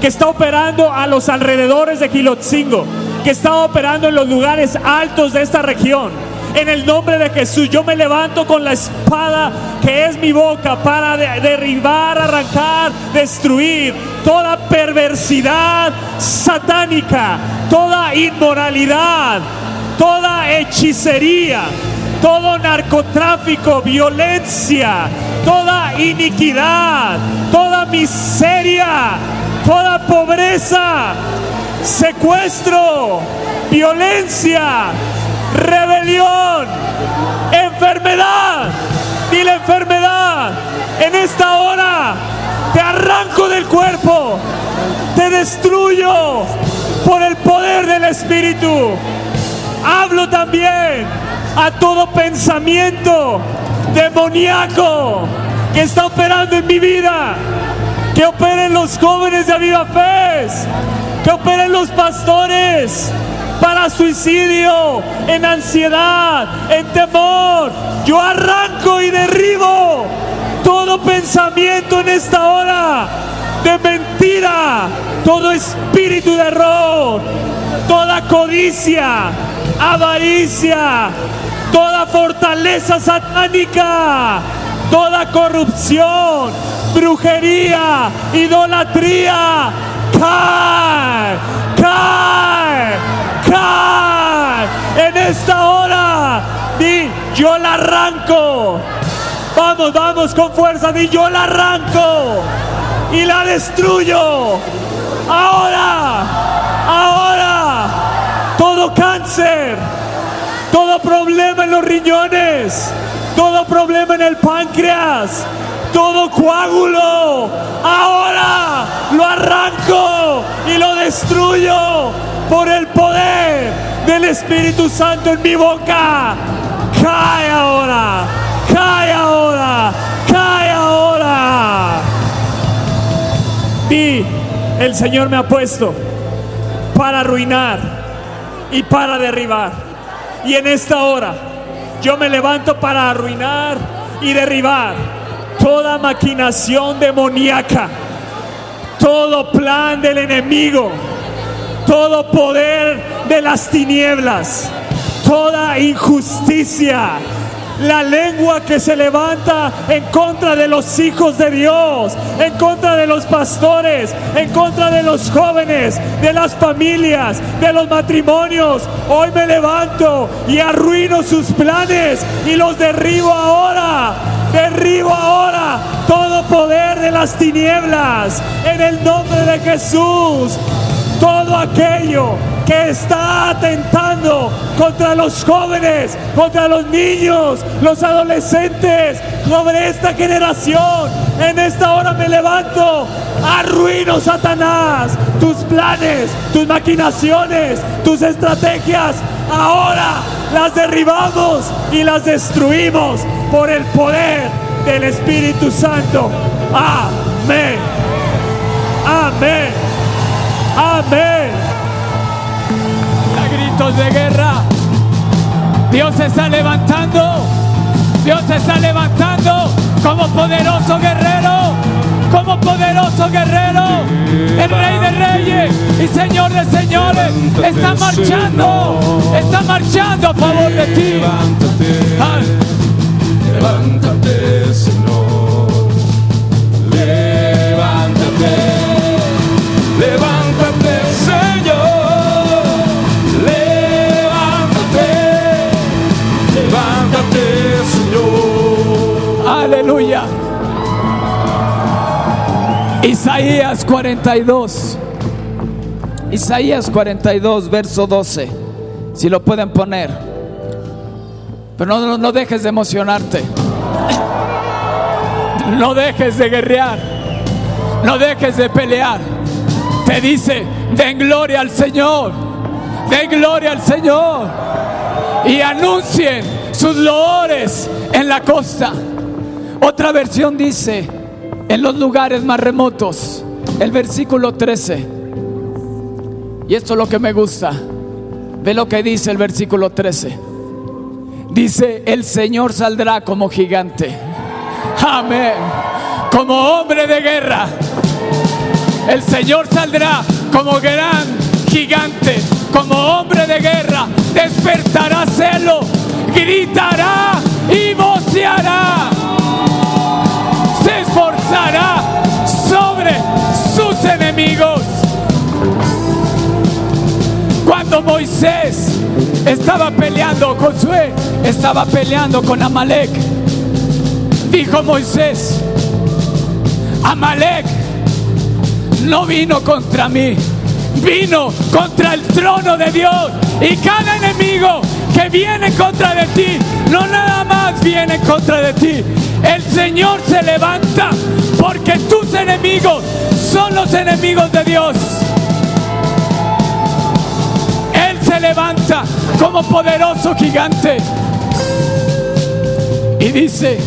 D: que está operando a los alrededores de Gilotzingo, que está operando en los lugares altos de esta región. En el nombre de Jesús, yo me levanto con la espada que es mi boca para de- derribar, arrancar, destruir toda perversidad satánica, toda inmoralidad, toda hechicería, todo narcotráfico, violencia, toda iniquidad, toda miseria, toda pobreza, secuestro, violencia, rebelión, enfermedad. Dile enfermedad. En esta hora te arranco del cuerpo, te destruyo por el poder del Espíritu. Hablo también a todo pensamiento demoníaco que está operando en mi vida, que operen los jóvenes de Viva Fe, que operen los pastores para suicidio, en ansiedad, en temor. Yo arranco y derribo todo pensamiento en esta hora de mentira, todo espíritu de error, toda codicia, avaricia, toda fortaleza satánica, toda corrupción, brujería, idolatría, cae, cae, cae. En esta hora, di, yo la arranco. Vamos, vamos con fuerza, di, yo la arranco y la destruyo. Ahora, ahora, todo cáncer, todo problema en los riñones, todo problema en el páncreas, todo coágulo, ahora lo arranco y lo destruyo por el poder del Espíritu Santo en mi boca. Cae ahora, cae ahora, cae ahora. Y el Señor me ha puesto para arruinar y para derribar. Y en esta hora yo me levanto para arruinar y derribar toda maquinación demoníaca, todo plan del enemigo, todo poder de las tinieblas, toda injusticia, la lengua que se levanta en contra de los hijos de Dios, en contra de los pastores, en contra de los jóvenes, de las familias, de los matrimonios. Hoy me levanto y arruino sus planes y los derribo ahora. Derribo ahora todo poder de las tinieblas en el nombre de Jesús. Todo aquello que está atentando contra los jóvenes, contra los niños, los adolescentes, sobre esta generación. En esta hora me levanto, arruino Satanás, tus planes, tus maquinaciones, tus estrategias. Ahora las derribamos y las destruimos por el poder del Espíritu Santo. Amén. Amén. Amén.
C: Gritos de guerra. Dios se está levantando. Dios se está levantando como poderoso guerrero. Como poderoso guerrero. El rey de reyes y señor de señores está marchando. Está marchando a favor de ti.
E: Levántate, levántate,
C: Isaías 42. Isaías 42, verso 12. Si lo pueden poner. Pero no, no, dejes de emocionarte. No dejes de guerrear. No dejes de pelear. Te dice, den gloria al Señor. Den gloria al Señor. Y anuncien sus loores en la costa. Otra versión dice, en los lugares más remotos, el versículo 13. Y esto es lo que me gusta. Ve lo que dice el versículo 13. Dice, el Señor saldrá como gigante. Amén. Como hombre de guerra. El Señor saldrá como gran gigante, como hombre de guerra. Despertará celo, gritará y voceará. Moisés estaba peleando, Josué estaba peleando con Amalek, dijo Moisés, Amalek no vino contra mí, vino contra el trono de Dios. Y cada enemigo que viene contra de ti, no nada más viene contra de ti. El Señor se levanta porque tus enemigos son los enemigos de Dios. Se levanta como poderoso gigante. Y dice,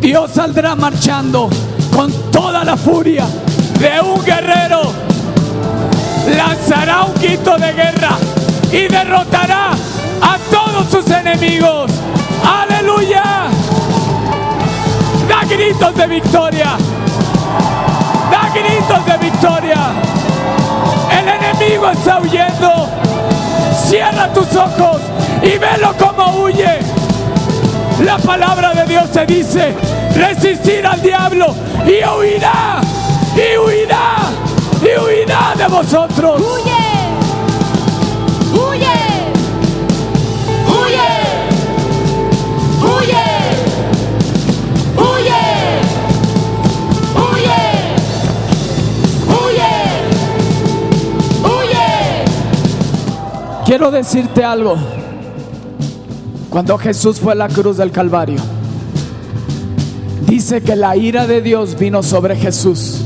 C: Dios saldrá marchando con toda la furia de un guerrero. Lanzará un grito de guerra y derrotará a todos sus enemigos. Aleluya. Da gritos de victoria. Da gritos de victoria. El enemigo está huyendo. Cierra tus ojos y velo como huye. La palabra de Dios te dice, resistir al diablo y huirá, y huirá, y huirá de vosotros. Quiero decirte algo. Cuando Jesús fue a la cruz del Calvario, dice que la ira de Dios vino sobre Jesús.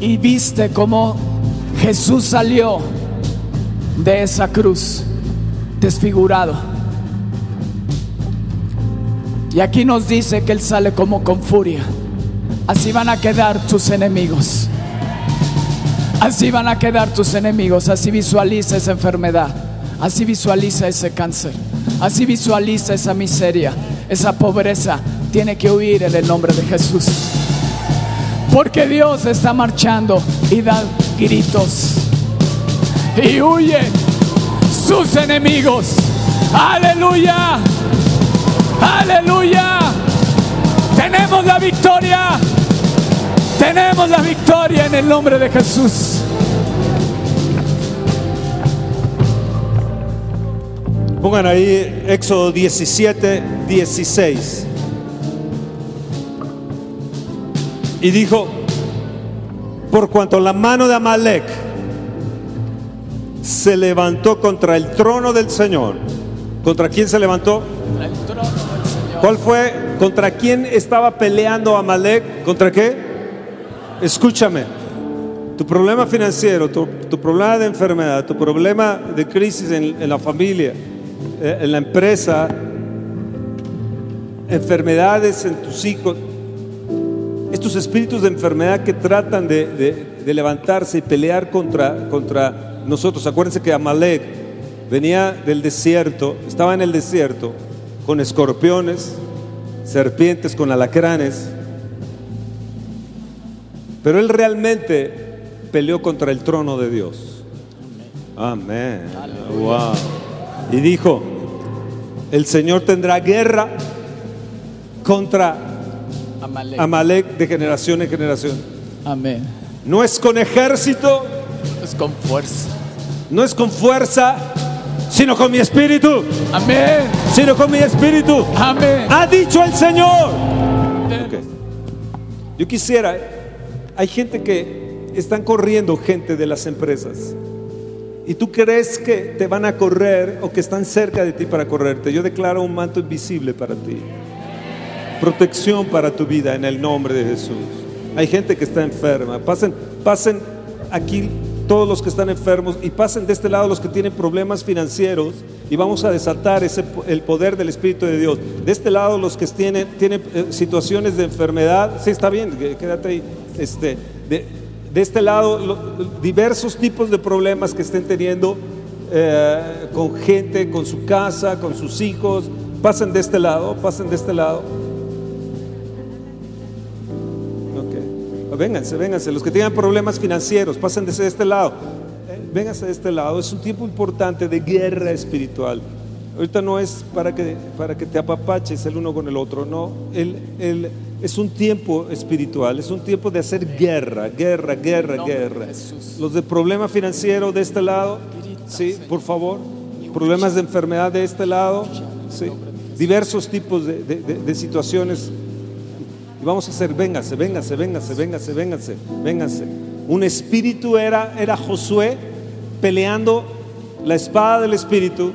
C: Y viste cómo Jesús salió de esa cruz desfigurado. Y aquí nos dice que Él sale como con furia. Así van a quedar tus enemigos. Así van a quedar tus enemigos. Así visualiza esa enfermedad. Así visualiza ese cáncer. Así visualiza esa miseria, esa pobreza. Tiene que huir en el nombre de Jesús. Porque Dios está marchando y da gritos. Y huyen sus enemigos. Aleluya. Aleluya. Tenemos la victoria. Tenemos la victoria en el nombre de Jesús.
B: Pongan ahí Éxodo 17, 16. Y dijo, por cuanto la mano de Amalek se levantó contra el trono del Señor. ¿Contra quién se levantó?
C: El trono del Señor.
B: ¿Cuál fue? ¿Contra quién estaba peleando Amalek? ¿Contra qué? Escúchame. Tu problema financiero, tu, problema de enfermedad, tu problema de crisis en, la familia, eh, en la empresa, enfermedades en tus hijos, estos espíritus de enfermedad que tratan de levantarse y pelear contra, contra nosotros. Acuérdense que Amalek venía del desierto, estaba en el desierto con escorpiones, serpientes, con alacranes. Pero él realmente peleó contra el trono de Dios. Amén. Wow. Y dijo, el Señor tendrá guerra contra
C: Amalek.
B: Amalek de generación en generación.
C: Amén.
B: No es con ejército,
C: Es con fuerza.
B: no es con fuerza, sino con mi espíritu,
C: Amén.
B: sino con mi espíritu.
C: Amén.
B: Ha dicho el Señor. Ok. Yo quisiera, hay gente que están corriendo gente de las empresas. Y tú crees que te van a correr o que están cerca de ti para correrte. Yo declaro un manto invisible para ti. Protección para tu vida en el nombre de Jesús. Hay gente que está enferma. Pasen, pasen aquí todos los que están enfermos y pasen de este lado los que tienen problemas financieros y vamos a desatar ese, el poder del Espíritu de Dios. De este lado los que tienen, tienen eh, situaciones de enfermedad, sí está bien, quédate ahí. Este, de, de este lado diversos tipos de problemas que estén teniendo eh, con gente, con su casa, con sus hijos, pasen de este lado, pasen de este lado. Ok. Vénganse, vénganse. Los que tengan problemas financieros, pasen de este lado. Eh, Vénganse de este lado. Es un tiempo importante de guerra espiritual. Ahorita no es para que, para que te apapaches el uno con el otro, no. El, el- es un tiempo espiritual, es un tiempo de hacer guerra, guerra, guerra, guerra. Los de problema financiero de este lado, sí, por favor. Problemas de enfermedad de este lado, sí. Diversos tipos de- de- de- de situaciones y vamos a hacer, véngase, véngase, véngase, véngase, véngase, véngase. Un espíritu era, era Josué peleando la espada del espíritu.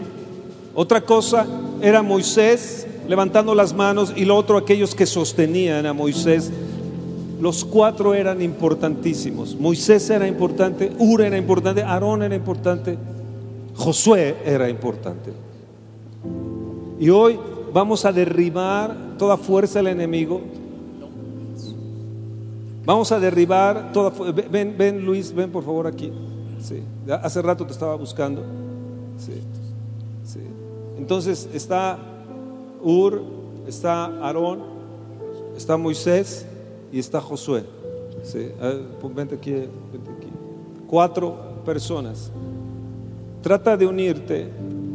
B: Otra cosa era Moisés levantando las manos y lo otro aquellos que sostenían a Moisés. Los cuatro eran importantísimos. Moisés era importante, Ura era importante, Aarón era importante, Josué era importante. Y hoy vamos a derribar toda fuerza del enemigo. Vamos a derribar toda ven, ven, Luis, ven por favor aquí. Sí. Hace rato te estaba buscando. Sí. Entonces está Ur, está Aarón, está Moisés y está Josué. Sí. Vente aquí, vente aquí. Cuatro personas. Trata de unirte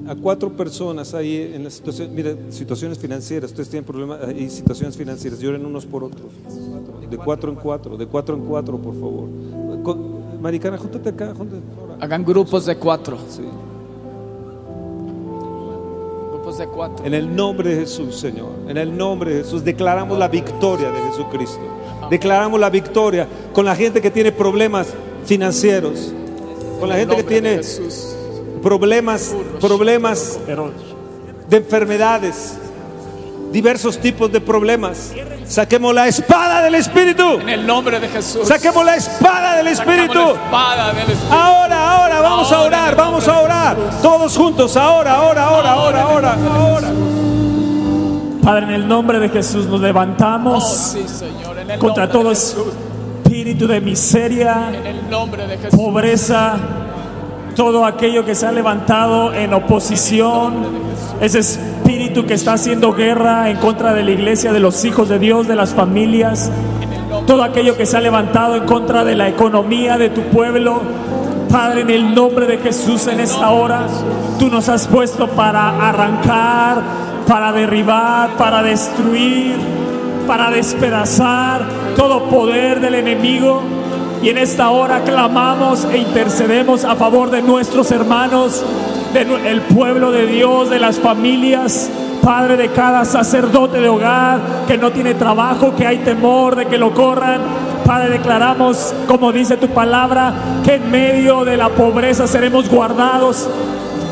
B: a cuatro personas ahí en la situación. Mira, situaciones financieras. Ustedes tienen problemas, hay situaciones financieras. Lloren unos por otros. De cuatro en cuatro, de cuatro en cuatro, por favor. Maricana, júntate acá, júntate.
C: Hagan grupos de cuatro.
B: Sí.
C: Grupos de cuatro.
B: En el nombre de Jesús, Señor. En el nombre de Jesús. Declaramos la victoria de Jesucristo. Declaramos la victoria con la gente que tiene problemas financieros. Con la gente que tiene problemas, problemas de enfermedades, diversos tipos de problemas. Saquemos la espada del Espíritu.
C: En el nombre de Jesús.
B: Saquemos la espada del Espíritu.
C: la espada del Espíritu.
B: Ahora, ahora, vamos a orar, vamos a orar. Todos juntos, ahora, ahora, ahora, ahora, ahora, ahora.
D: Padre, en el nombre de Jesús nos
C: Oh,
D: levantamos
C: sí, Señor. En el
D: contra todo
C: de
D: espíritu de miseria,
C: En el nombre de Jesús.
D: pobreza, todo aquello que se ha levantado en oposición, ese espíritu que está haciendo guerra en contra de la iglesia, de los hijos de Dios, de las familias, todo aquello que se ha levantado en contra de la economía de tu pueblo. Padre, en el nombre de Jesús en esta hora, tú nos has puesto para arrancar, para derribar, para destruir, para despedazar todo poder del enemigo. Y en esta hora clamamos e intercedemos a favor de nuestros hermanos, del pueblo de Dios, de las familias. Padre de cada sacerdote de hogar que no tiene trabajo, que hay temor de que lo corran. Padre, declaramos, como dice tu palabra, que en medio de la pobreza seremos guardados.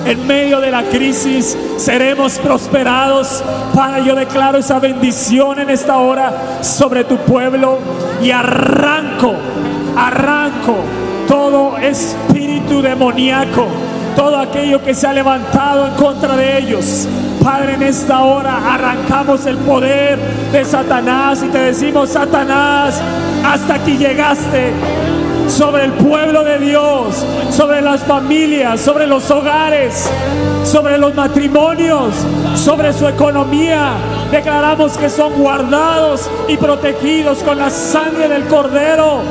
D: En medio de la crisis seremos prosperados. Padre, yo declaro esa bendición en esta hora sobre tu pueblo y arranco arranco todo espíritu demoníaco, todo aquello que se ha levantado en contra de ellos. Padre, en esta hora arrancamos el poder de Satanás y te decimos, Satanás, hasta aquí llegaste sobre el pueblo de Dios, sobre las familias, sobre los hogares, sobre los matrimonios, sobre su economía. Declaramos que son guardados y protegidos con la sangre del Cordero.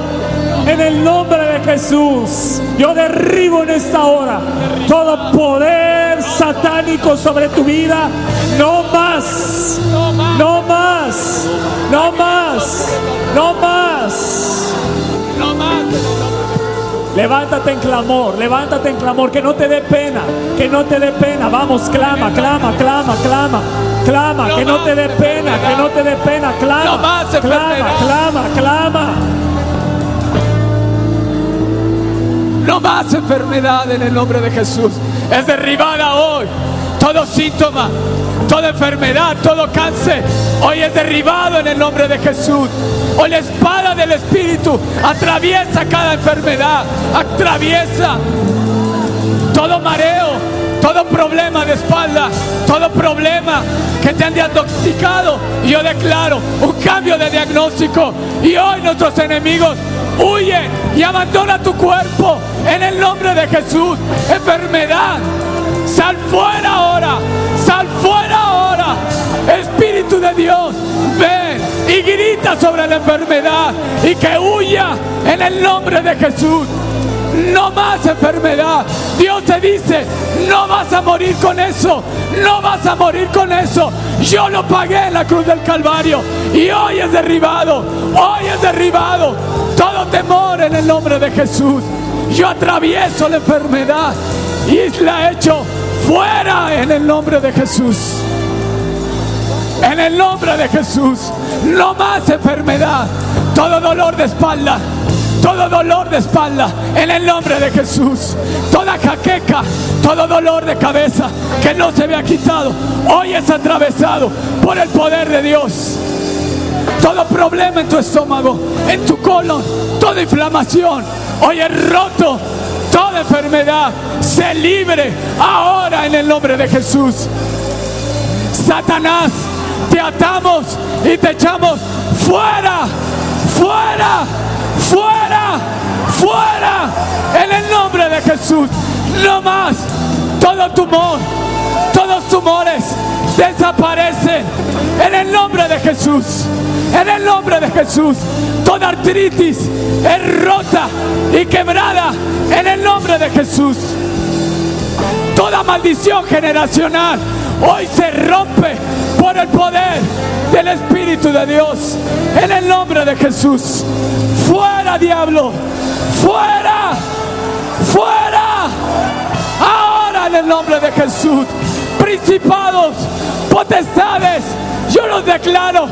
D: En el nombre de Jesús, yo derribo en esta hora todo poder satánico sobre tu vida. No más, no más, no más, no más.
C: No más.
D: Levántate en clamor, levántate en clamor, que no te dé pena, que no te dé pena. Vamos, clama, clama, clama, clama, clama, que no te dé pena, que no te dé pena,
C: No
D: clama, clama, clama, clama.
C: No más enfermedad en el nombre de Jesús. Es derribada hoy. Todo síntoma, toda enfermedad, todo cáncer. Hoy es derribado en el nombre de Jesús. Hoy la espada del Espíritu atraviesa cada enfermedad. Atraviesa todo mareo, todo problema de espalda, todo problema que te han diagnosticado. Yo declaro un cambio de diagnóstico. Y hoy nuestros enemigos huyen y abandona tu cuerpo en el nombre de Jesús. Enfermedad, sal fuera ahora, sal fuera ahora. Espíritu de Dios, ven y grita sobre la enfermedad y que huya en el nombre de Jesús. No más enfermedad. Dios te dice, no vas a morir con eso. No vas a morir con eso. Yo lo pagué en la cruz del Calvario. Y hoy es derribado. Hoy es derribado. Todo temor en el nombre de Jesús. Yo atravieso la enfermedad. Y la echo fuera en el nombre de Jesús. En el nombre de Jesús. No más enfermedad. Todo dolor de espalda. Todo dolor de espalda. En el nombre de Jesús. Toda jaqueca. Todo dolor de cabeza que no se había quitado. Hoy es atravesado por el poder de Dios. Todo problema en tu estómago, en tu colon, toda inflamación. Hoy es roto. Toda enfermedad se libre ahora en el nombre de Jesús. Satanás, te atamos y te echamos fuera, fuera, fuera, fuera, en el nombre de Jesús. No más, todo tumor, todos tumores desaparecen en el nombre de Jesús. En el nombre de Jesús, toda artritis es rota y quebrada en el nombre de Jesús. Toda maldición generacional hoy se rompe por el poder del Espíritu de Dios. En el nombre de Jesús. Fuera, diablo. Fuera. Fuera. Ahora en el nombre de Jesús. Principados, potestades, yo los declaro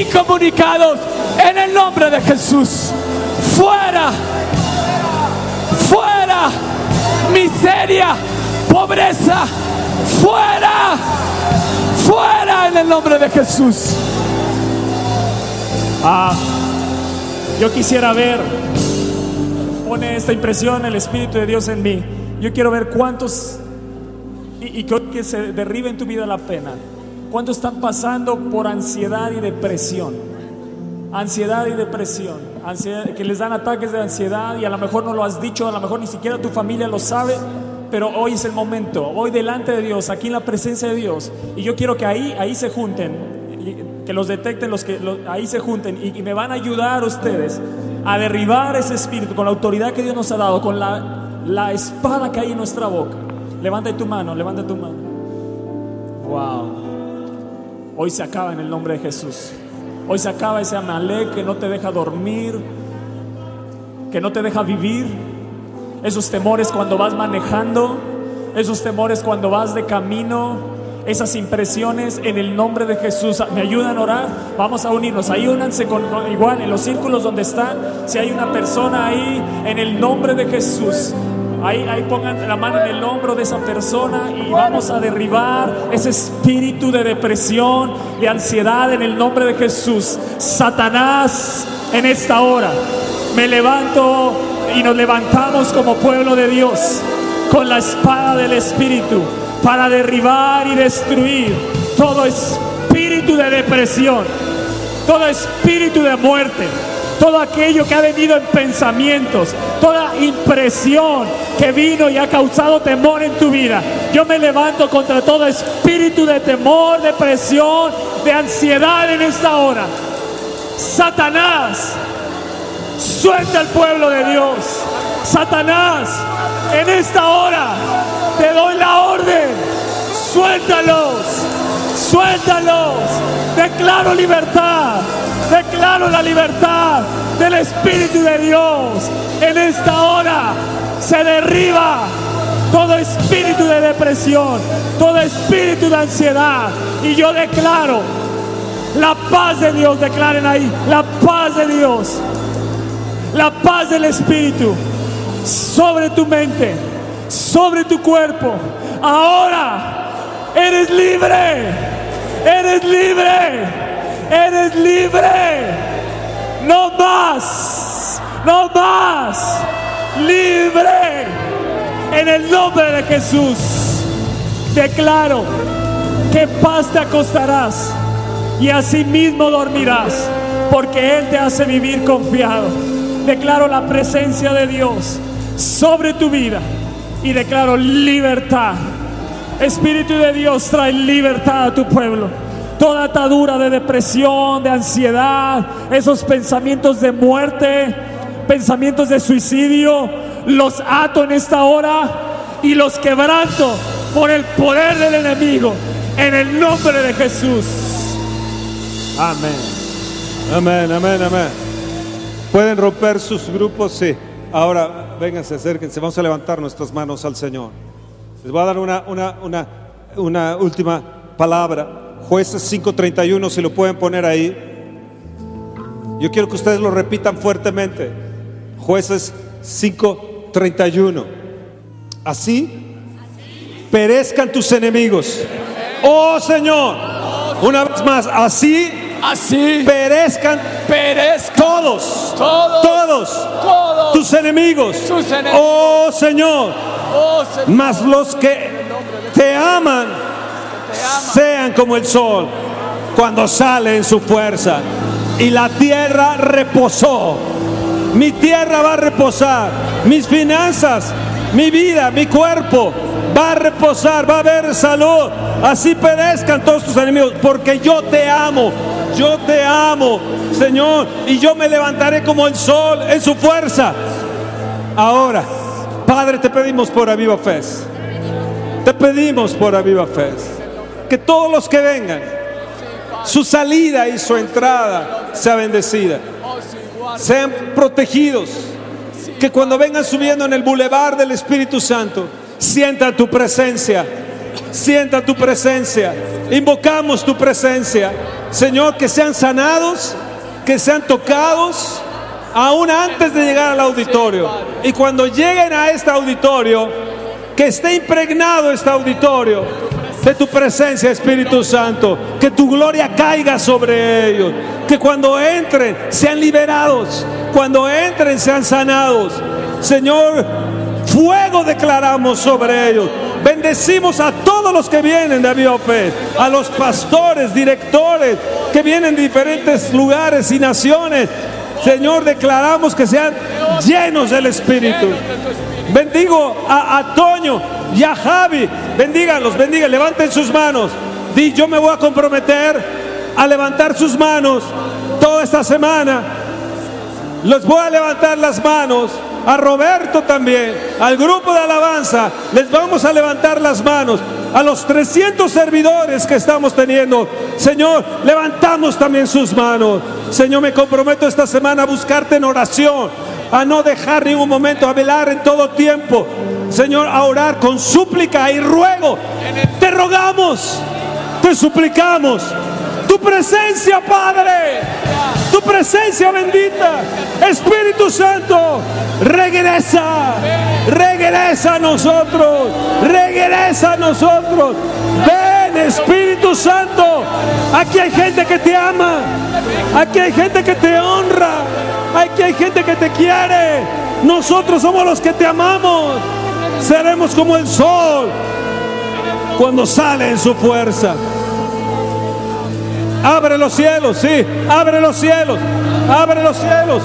C: incomunicados en el nombre de Jesús. Fuera. Fuera. Miseria, pobreza. Fuera. Fuera en el nombre de Jesús.
D: Ah, yo quisiera ver, pone esta impresión el Espíritu de Dios en mí. Yo quiero ver cuántos, y, y hoy que se derribe en tu vida la pena, cuántos están pasando por ansiedad y depresión. Ansiedad y depresión, ansiedad, que les dan ataques de ansiedad y a lo mejor no lo has dicho, a lo mejor ni siquiera tu familia lo sabe, pero hoy es el momento, hoy delante de Dios, aquí en la presencia de Dios, y yo quiero que ahí, ahí se junten, que los detecten, los que ahí se junten y, me van a ayudar ustedes a derribar ese espíritu con la autoridad que Dios nos ha dado, con la, la espada que hay en nuestra boca. Levanta tu mano, levanta tu mano. Wow. Hoy se acaba en el nombre de Jesús. Hoy se acaba ese Amalek que no te deja dormir, que no te deja vivir. Esos temores cuando vas manejando, esos temores cuando vas de camino, esas impresiones en el nombre de Jesús. ¿Me ayudan a orar? Vamos a unirnos. Ahí únanse con, con- igual en los círculos donde están. Si hay una persona ahí, en el nombre de Jesús. Ahí, ahí pongan la mano en el hombro de esa persona y vamos a derribar ese espíritu de depresión, de ansiedad en el nombre de Jesús. Satanás, en esta hora, me levanto y nos levantamos como pueblo de Dios con la espada del Espíritu para derribar y destruir todo espíritu de depresión, todo espíritu de muerte, todo aquello que ha venido en pensamientos, toda impresión que vino y ha causado temor en tu vida. Yo me levanto contra todo espíritu de temor, depresión, de ansiedad en esta hora. Satanás, suelta al pueblo de Dios. Satanás, en esta hora te doy la orden. Suéltalos, suéltalos. Declaro libertad. Declaro la libertad del Espíritu de Dios. En esta hora se derriba todo espíritu de depresión, todo espíritu de ansiedad. Y yo declaro la paz de Dios, declaren ahí, la paz de Dios, la paz del Espíritu sobre tu mente, sobre tu cuerpo. Ahora eres libre, eres libre, eres libre. No más, no más, libre. En el nombre de Jesús, declaro que paz te acostarás y asimismo dormirás, porque Él te hace vivir confiado. Declaro la presencia de Dios sobre tu vida y declaro libertad. Espíritu de Dios trae libertad a tu pueblo. Toda atadura de depresión, de ansiedad, esos pensamientos de muerte, pensamientos de suicidio, los ato en esta hora y los quebranto por el poder del enemigo. En el nombre de Jesús. Amén.
B: Amén, amén, amén. ¿Pueden romper sus grupos? Sí. Ahora, vénganse, acérquense. Vamos a levantar nuestras manos al Señor. Les voy a dar una, una, una, una última palabra. Jueces 5.31, si lo pueden poner ahí. Yo quiero que ustedes lo repitan fuertemente. Jueces 5.31. Así perezcan tus enemigos. Oh Señor. Una vez más, así
C: Así
B: perezcan
C: perezcan
B: todos,
C: Todos.
B: todos,
C: todos
B: tus enemigos. Oh Señor,
C: Oh, Señor,
B: mas los que te aman sean como el sol cuando sale en su fuerza. Y la tierra reposó. Mi tierra va a reposar. Mis finanzas, mi vida, mi cuerpo va a reposar. Va a haber salud. Así perezcan todos tus enemigos. Porque yo te amo. Yo te amo, Señor. Y yo me levantaré como el sol en su fuerza. Ahora, Padre, te pedimos por Aviva Fe. Te pedimos por Aviva Fe. Que todos los que vengan, su salida y su entrada sea bendecida. Sean protegidos. Que cuando vengan subiendo en el bulevar del Espíritu Santo, sientan tu presencia. Sientan tu presencia. Invocamos tu presencia. Señor, que sean sanados, que sean tocados, aún antes de llegar al auditorio. Y cuando lleguen a este auditorio, que esté impregnado este auditorio de tu presencia, Espíritu Santo, que tu gloria caiga sobre ellos, que cuando entren sean liberados, cuando entren sean sanados. Señor, fuego declaramos sobre ellos. Bendecimos a todos los que vienen de Biopet, a los pastores, directores que vienen de diferentes lugares y naciones. Señor, declaramos que sean llenos del Espíritu. Bendigo a, a y a Javi. Bendíganlos, bendigan, levanten sus manos. Di, yo me voy a comprometer a levantar sus manos toda esta semana. Les voy a levantar las manos. A Roberto también, al grupo de alabanza, les vamos a levantar las manos. A los 300 servidores que estamos teniendo, Señor, levantamos también sus manos. Señor, me comprometo esta semana a buscarte en oración, a no dejar ningún momento, a velar en todo tiempo. Señor, a orar con súplica y ruego. Te rogamos, te suplicamos. Tu presencia, Padre. Tu presencia bendita. Espíritu Santo, regresa. Regresa a nosotros. Regresa a nosotros. Ven, Espíritu Santo. Aquí hay gente que te ama. Aquí hay gente que te honra. Aquí hay gente que te quiere. Nosotros somos los que te amamos. Seremos como el sol cuando sale en su fuerza. Abre los cielos, sí, abre los cielos, abre los cielos.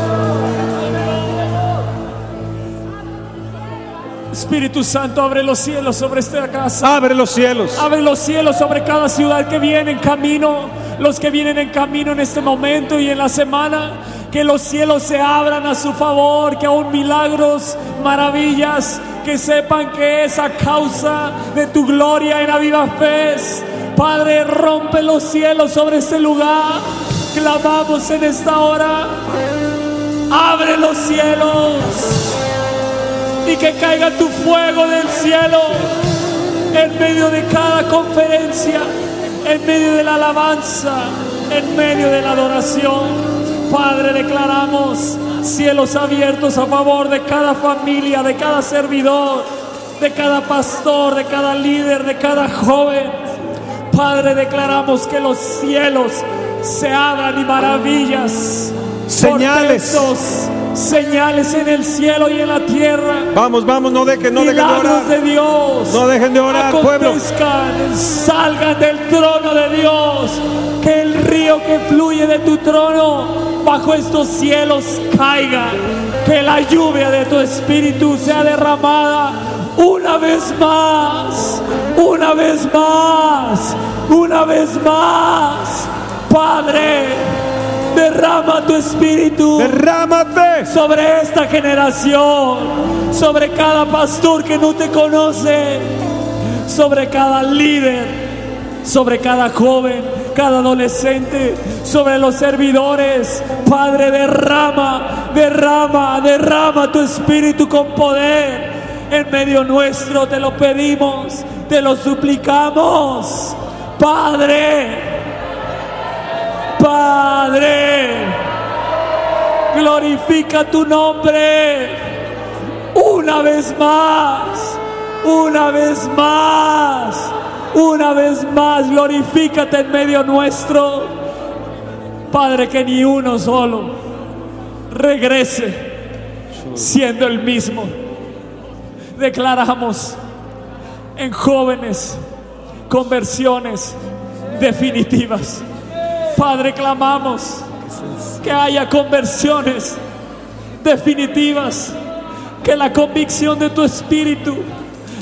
D: Espíritu Santo, abre los cielos sobre esta casa.
B: Abre los cielos.
D: Abre los cielos sobre cada ciudad que viene en camino, los que vienen en camino en este momento y en la semana. Que los cielos se abran a su favor, que aún milagros, maravillas, que sepan que es a causa de tu gloria en la viva fe. Padre, rompe los cielos sobre este lugar. Clamamos en esta hora. Abre los cielos y que caiga tu fuego del cielo en medio de cada conferencia, en medio de la alabanza, en medio de la adoración. Padre, declaramos cielos abiertos a favor de cada familia, de cada servidor, de cada pastor, de cada líder, de cada joven. Padre, declaramos que los cielos se abran y maravillas,
B: Señales.
D: portentos, señales en el cielo y en la tierra.
B: Vamos, vamos, no dejen, no dejen de orar.
D: de Dios.
B: No dejen de orar, pueblo.
D: Salgan del trono de Dios. Que el río que fluye de tu trono bajo estos cielos caiga. Que la lluvia de tu espíritu sea derramada una vez más. Una vez más. Una vez más. Padre, derrama tu espíritu
B: Derrámate.
D: sobre esta generación, sobre cada pastor que no te conoce, sobre cada líder, sobre cada joven, cada adolescente, sobre los servidores. Padre, derrama, derrama, derrama tu espíritu con poder. En medio nuestro te lo pedimos, te lo suplicamos. Padre, Padre, glorifica tu nombre una vez más, una vez más, una vez más, glorifícate en medio nuestro. Padre, que ni uno solo regrese siendo el mismo. Declaramos en jóvenes conversiones definitivas. Padre, clamamos que haya conversiones definitivas, que la convicción de tu espíritu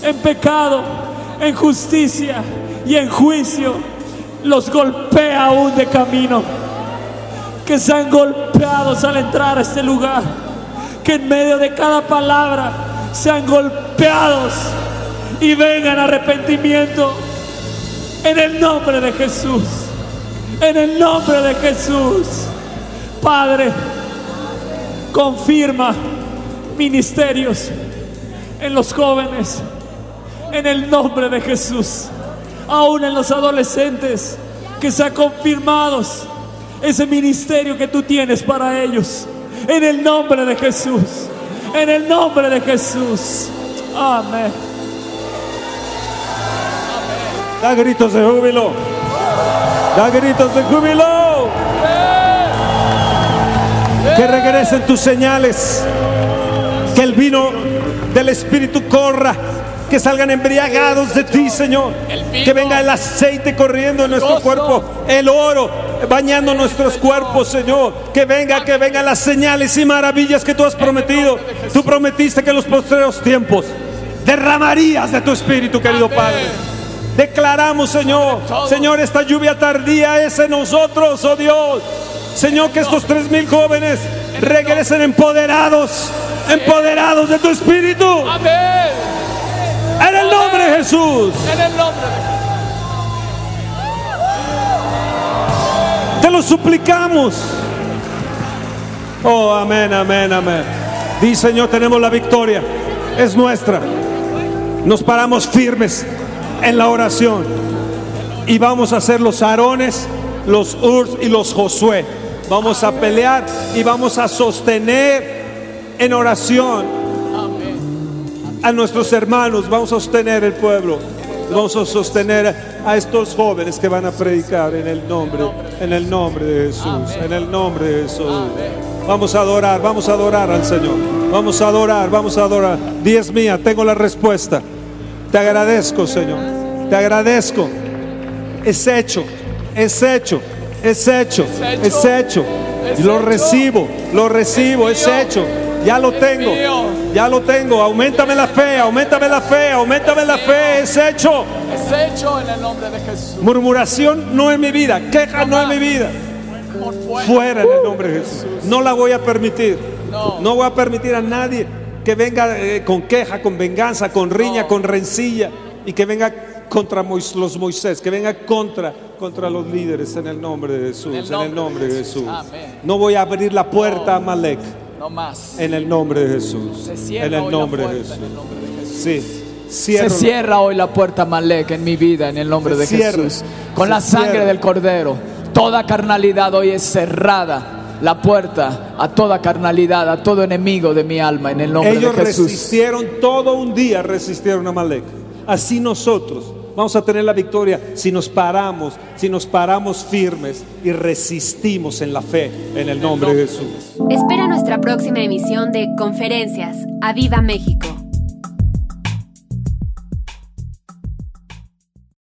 D: en pecado, en justicia y en juicio los golpea aún de camino, que sean golpeados al entrar a este lugar, que en medio de cada palabra sean golpeados y vengan arrepentimiento en el nombre de Jesús. En el nombre de Jesús. Padre, confirma ministerios en los jóvenes. En el nombre de Jesús. Aún en los adolescentes. Que sean confirmados ese ministerio que tú tienes para ellos. En el nombre de Jesús. En el nombre de Jesús. Amén.
B: Da gritos de júbilo. Da gritos de júbilo. Que regresen tus señales. Que el vino del Espíritu corra. Que salgan embriagados de ti, Señor. Que venga el aceite corriendo en nuestro cuerpo. El oro bañando nuestros cuerpos, Señor. Que venga, que vengan las señales y maravillas que tú has prometido. Tú prometiste que en los postreros tiempos derramarías de tu Espíritu, querido Padre. Declaramos, Señor, Señor, esta lluvia tardía es en nosotros, oh Dios. Señor, que estos tres mil jóvenes regresen empoderados, empoderados de tu espíritu.
C: Amén.
B: En el nombre de Jesús.
C: En el nombre de
B: Te lo suplicamos. Oh, amén, amén, amén. Di, Señor, tenemos la victoria. Es nuestra. Nos paramos firmes en la oración. Y vamos a ser los Aarones, los Urs y los Josué. Vamos a pelear y vamos a sostener en oración a nuestros hermanos. Vamos a sostener el pueblo. Vamos a sostener a estos jóvenes que van a predicar en el nombre, en el nombre de Jesús, en el nombre de Jesús. Vamos a adorar, vamos a adorar al Señor. Vamos a adorar, vamos a adorar. Diez mía, tengo la respuesta. Te agradezco, Señor. Te agradezco. Es hecho, es hecho, es hecho, es hecho.
C: Es
B: Lo
C: hecho.
B: recibo, lo recibo, es hecho. Ya lo
C: Es
B: tengo, ya lo tengo. Aumentame la fe, aumentame la fe, aumentame la fe. Es hecho.
C: Es hecho en el nombre de Jesús.
B: Murmuración no en mi vida, queja no en mi vida.
C: Fuera.
B: En el nombre de Jesús. No la voy a permitir.
C: No.
B: Voy a permitir a nadie que venga eh, con queja, con venganza, con riña, con rencilla y que venga contra Mois- los Moisés, que venga contra contra los líderes en el nombre de Jesús, en el nombre de Jesús. No voy a abrir la puerta a Malek
C: No más.
B: en el nombre de Jesús.
C: Se cierra
B: En el
C: hoy la
B: nombre de Jesús.
C: en el nombre de Jesús.
B: Sí.
C: Se
B: Cierro
C: cierra hoy la puerta Malek en mi vida en el nombre de
B: cierra.
C: Jesús. Con la sangre
B: cierra.
C: del Cordero. Toda carnalidad hoy es cerrada. La puerta a toda carnalidad, a todo enemigo de mi alma en el nombre
B: Ellos
C: de Jesús.
B: resistieron todo un día, resistieron a Malek. Así nosotros vamos a tener la victoria si nos paramos, si nos paramos firmes y resistimos en la fe en el nombre de Jesús.
A: Espera nuestra próxima emisión de Conferencias. ¡A Viva México!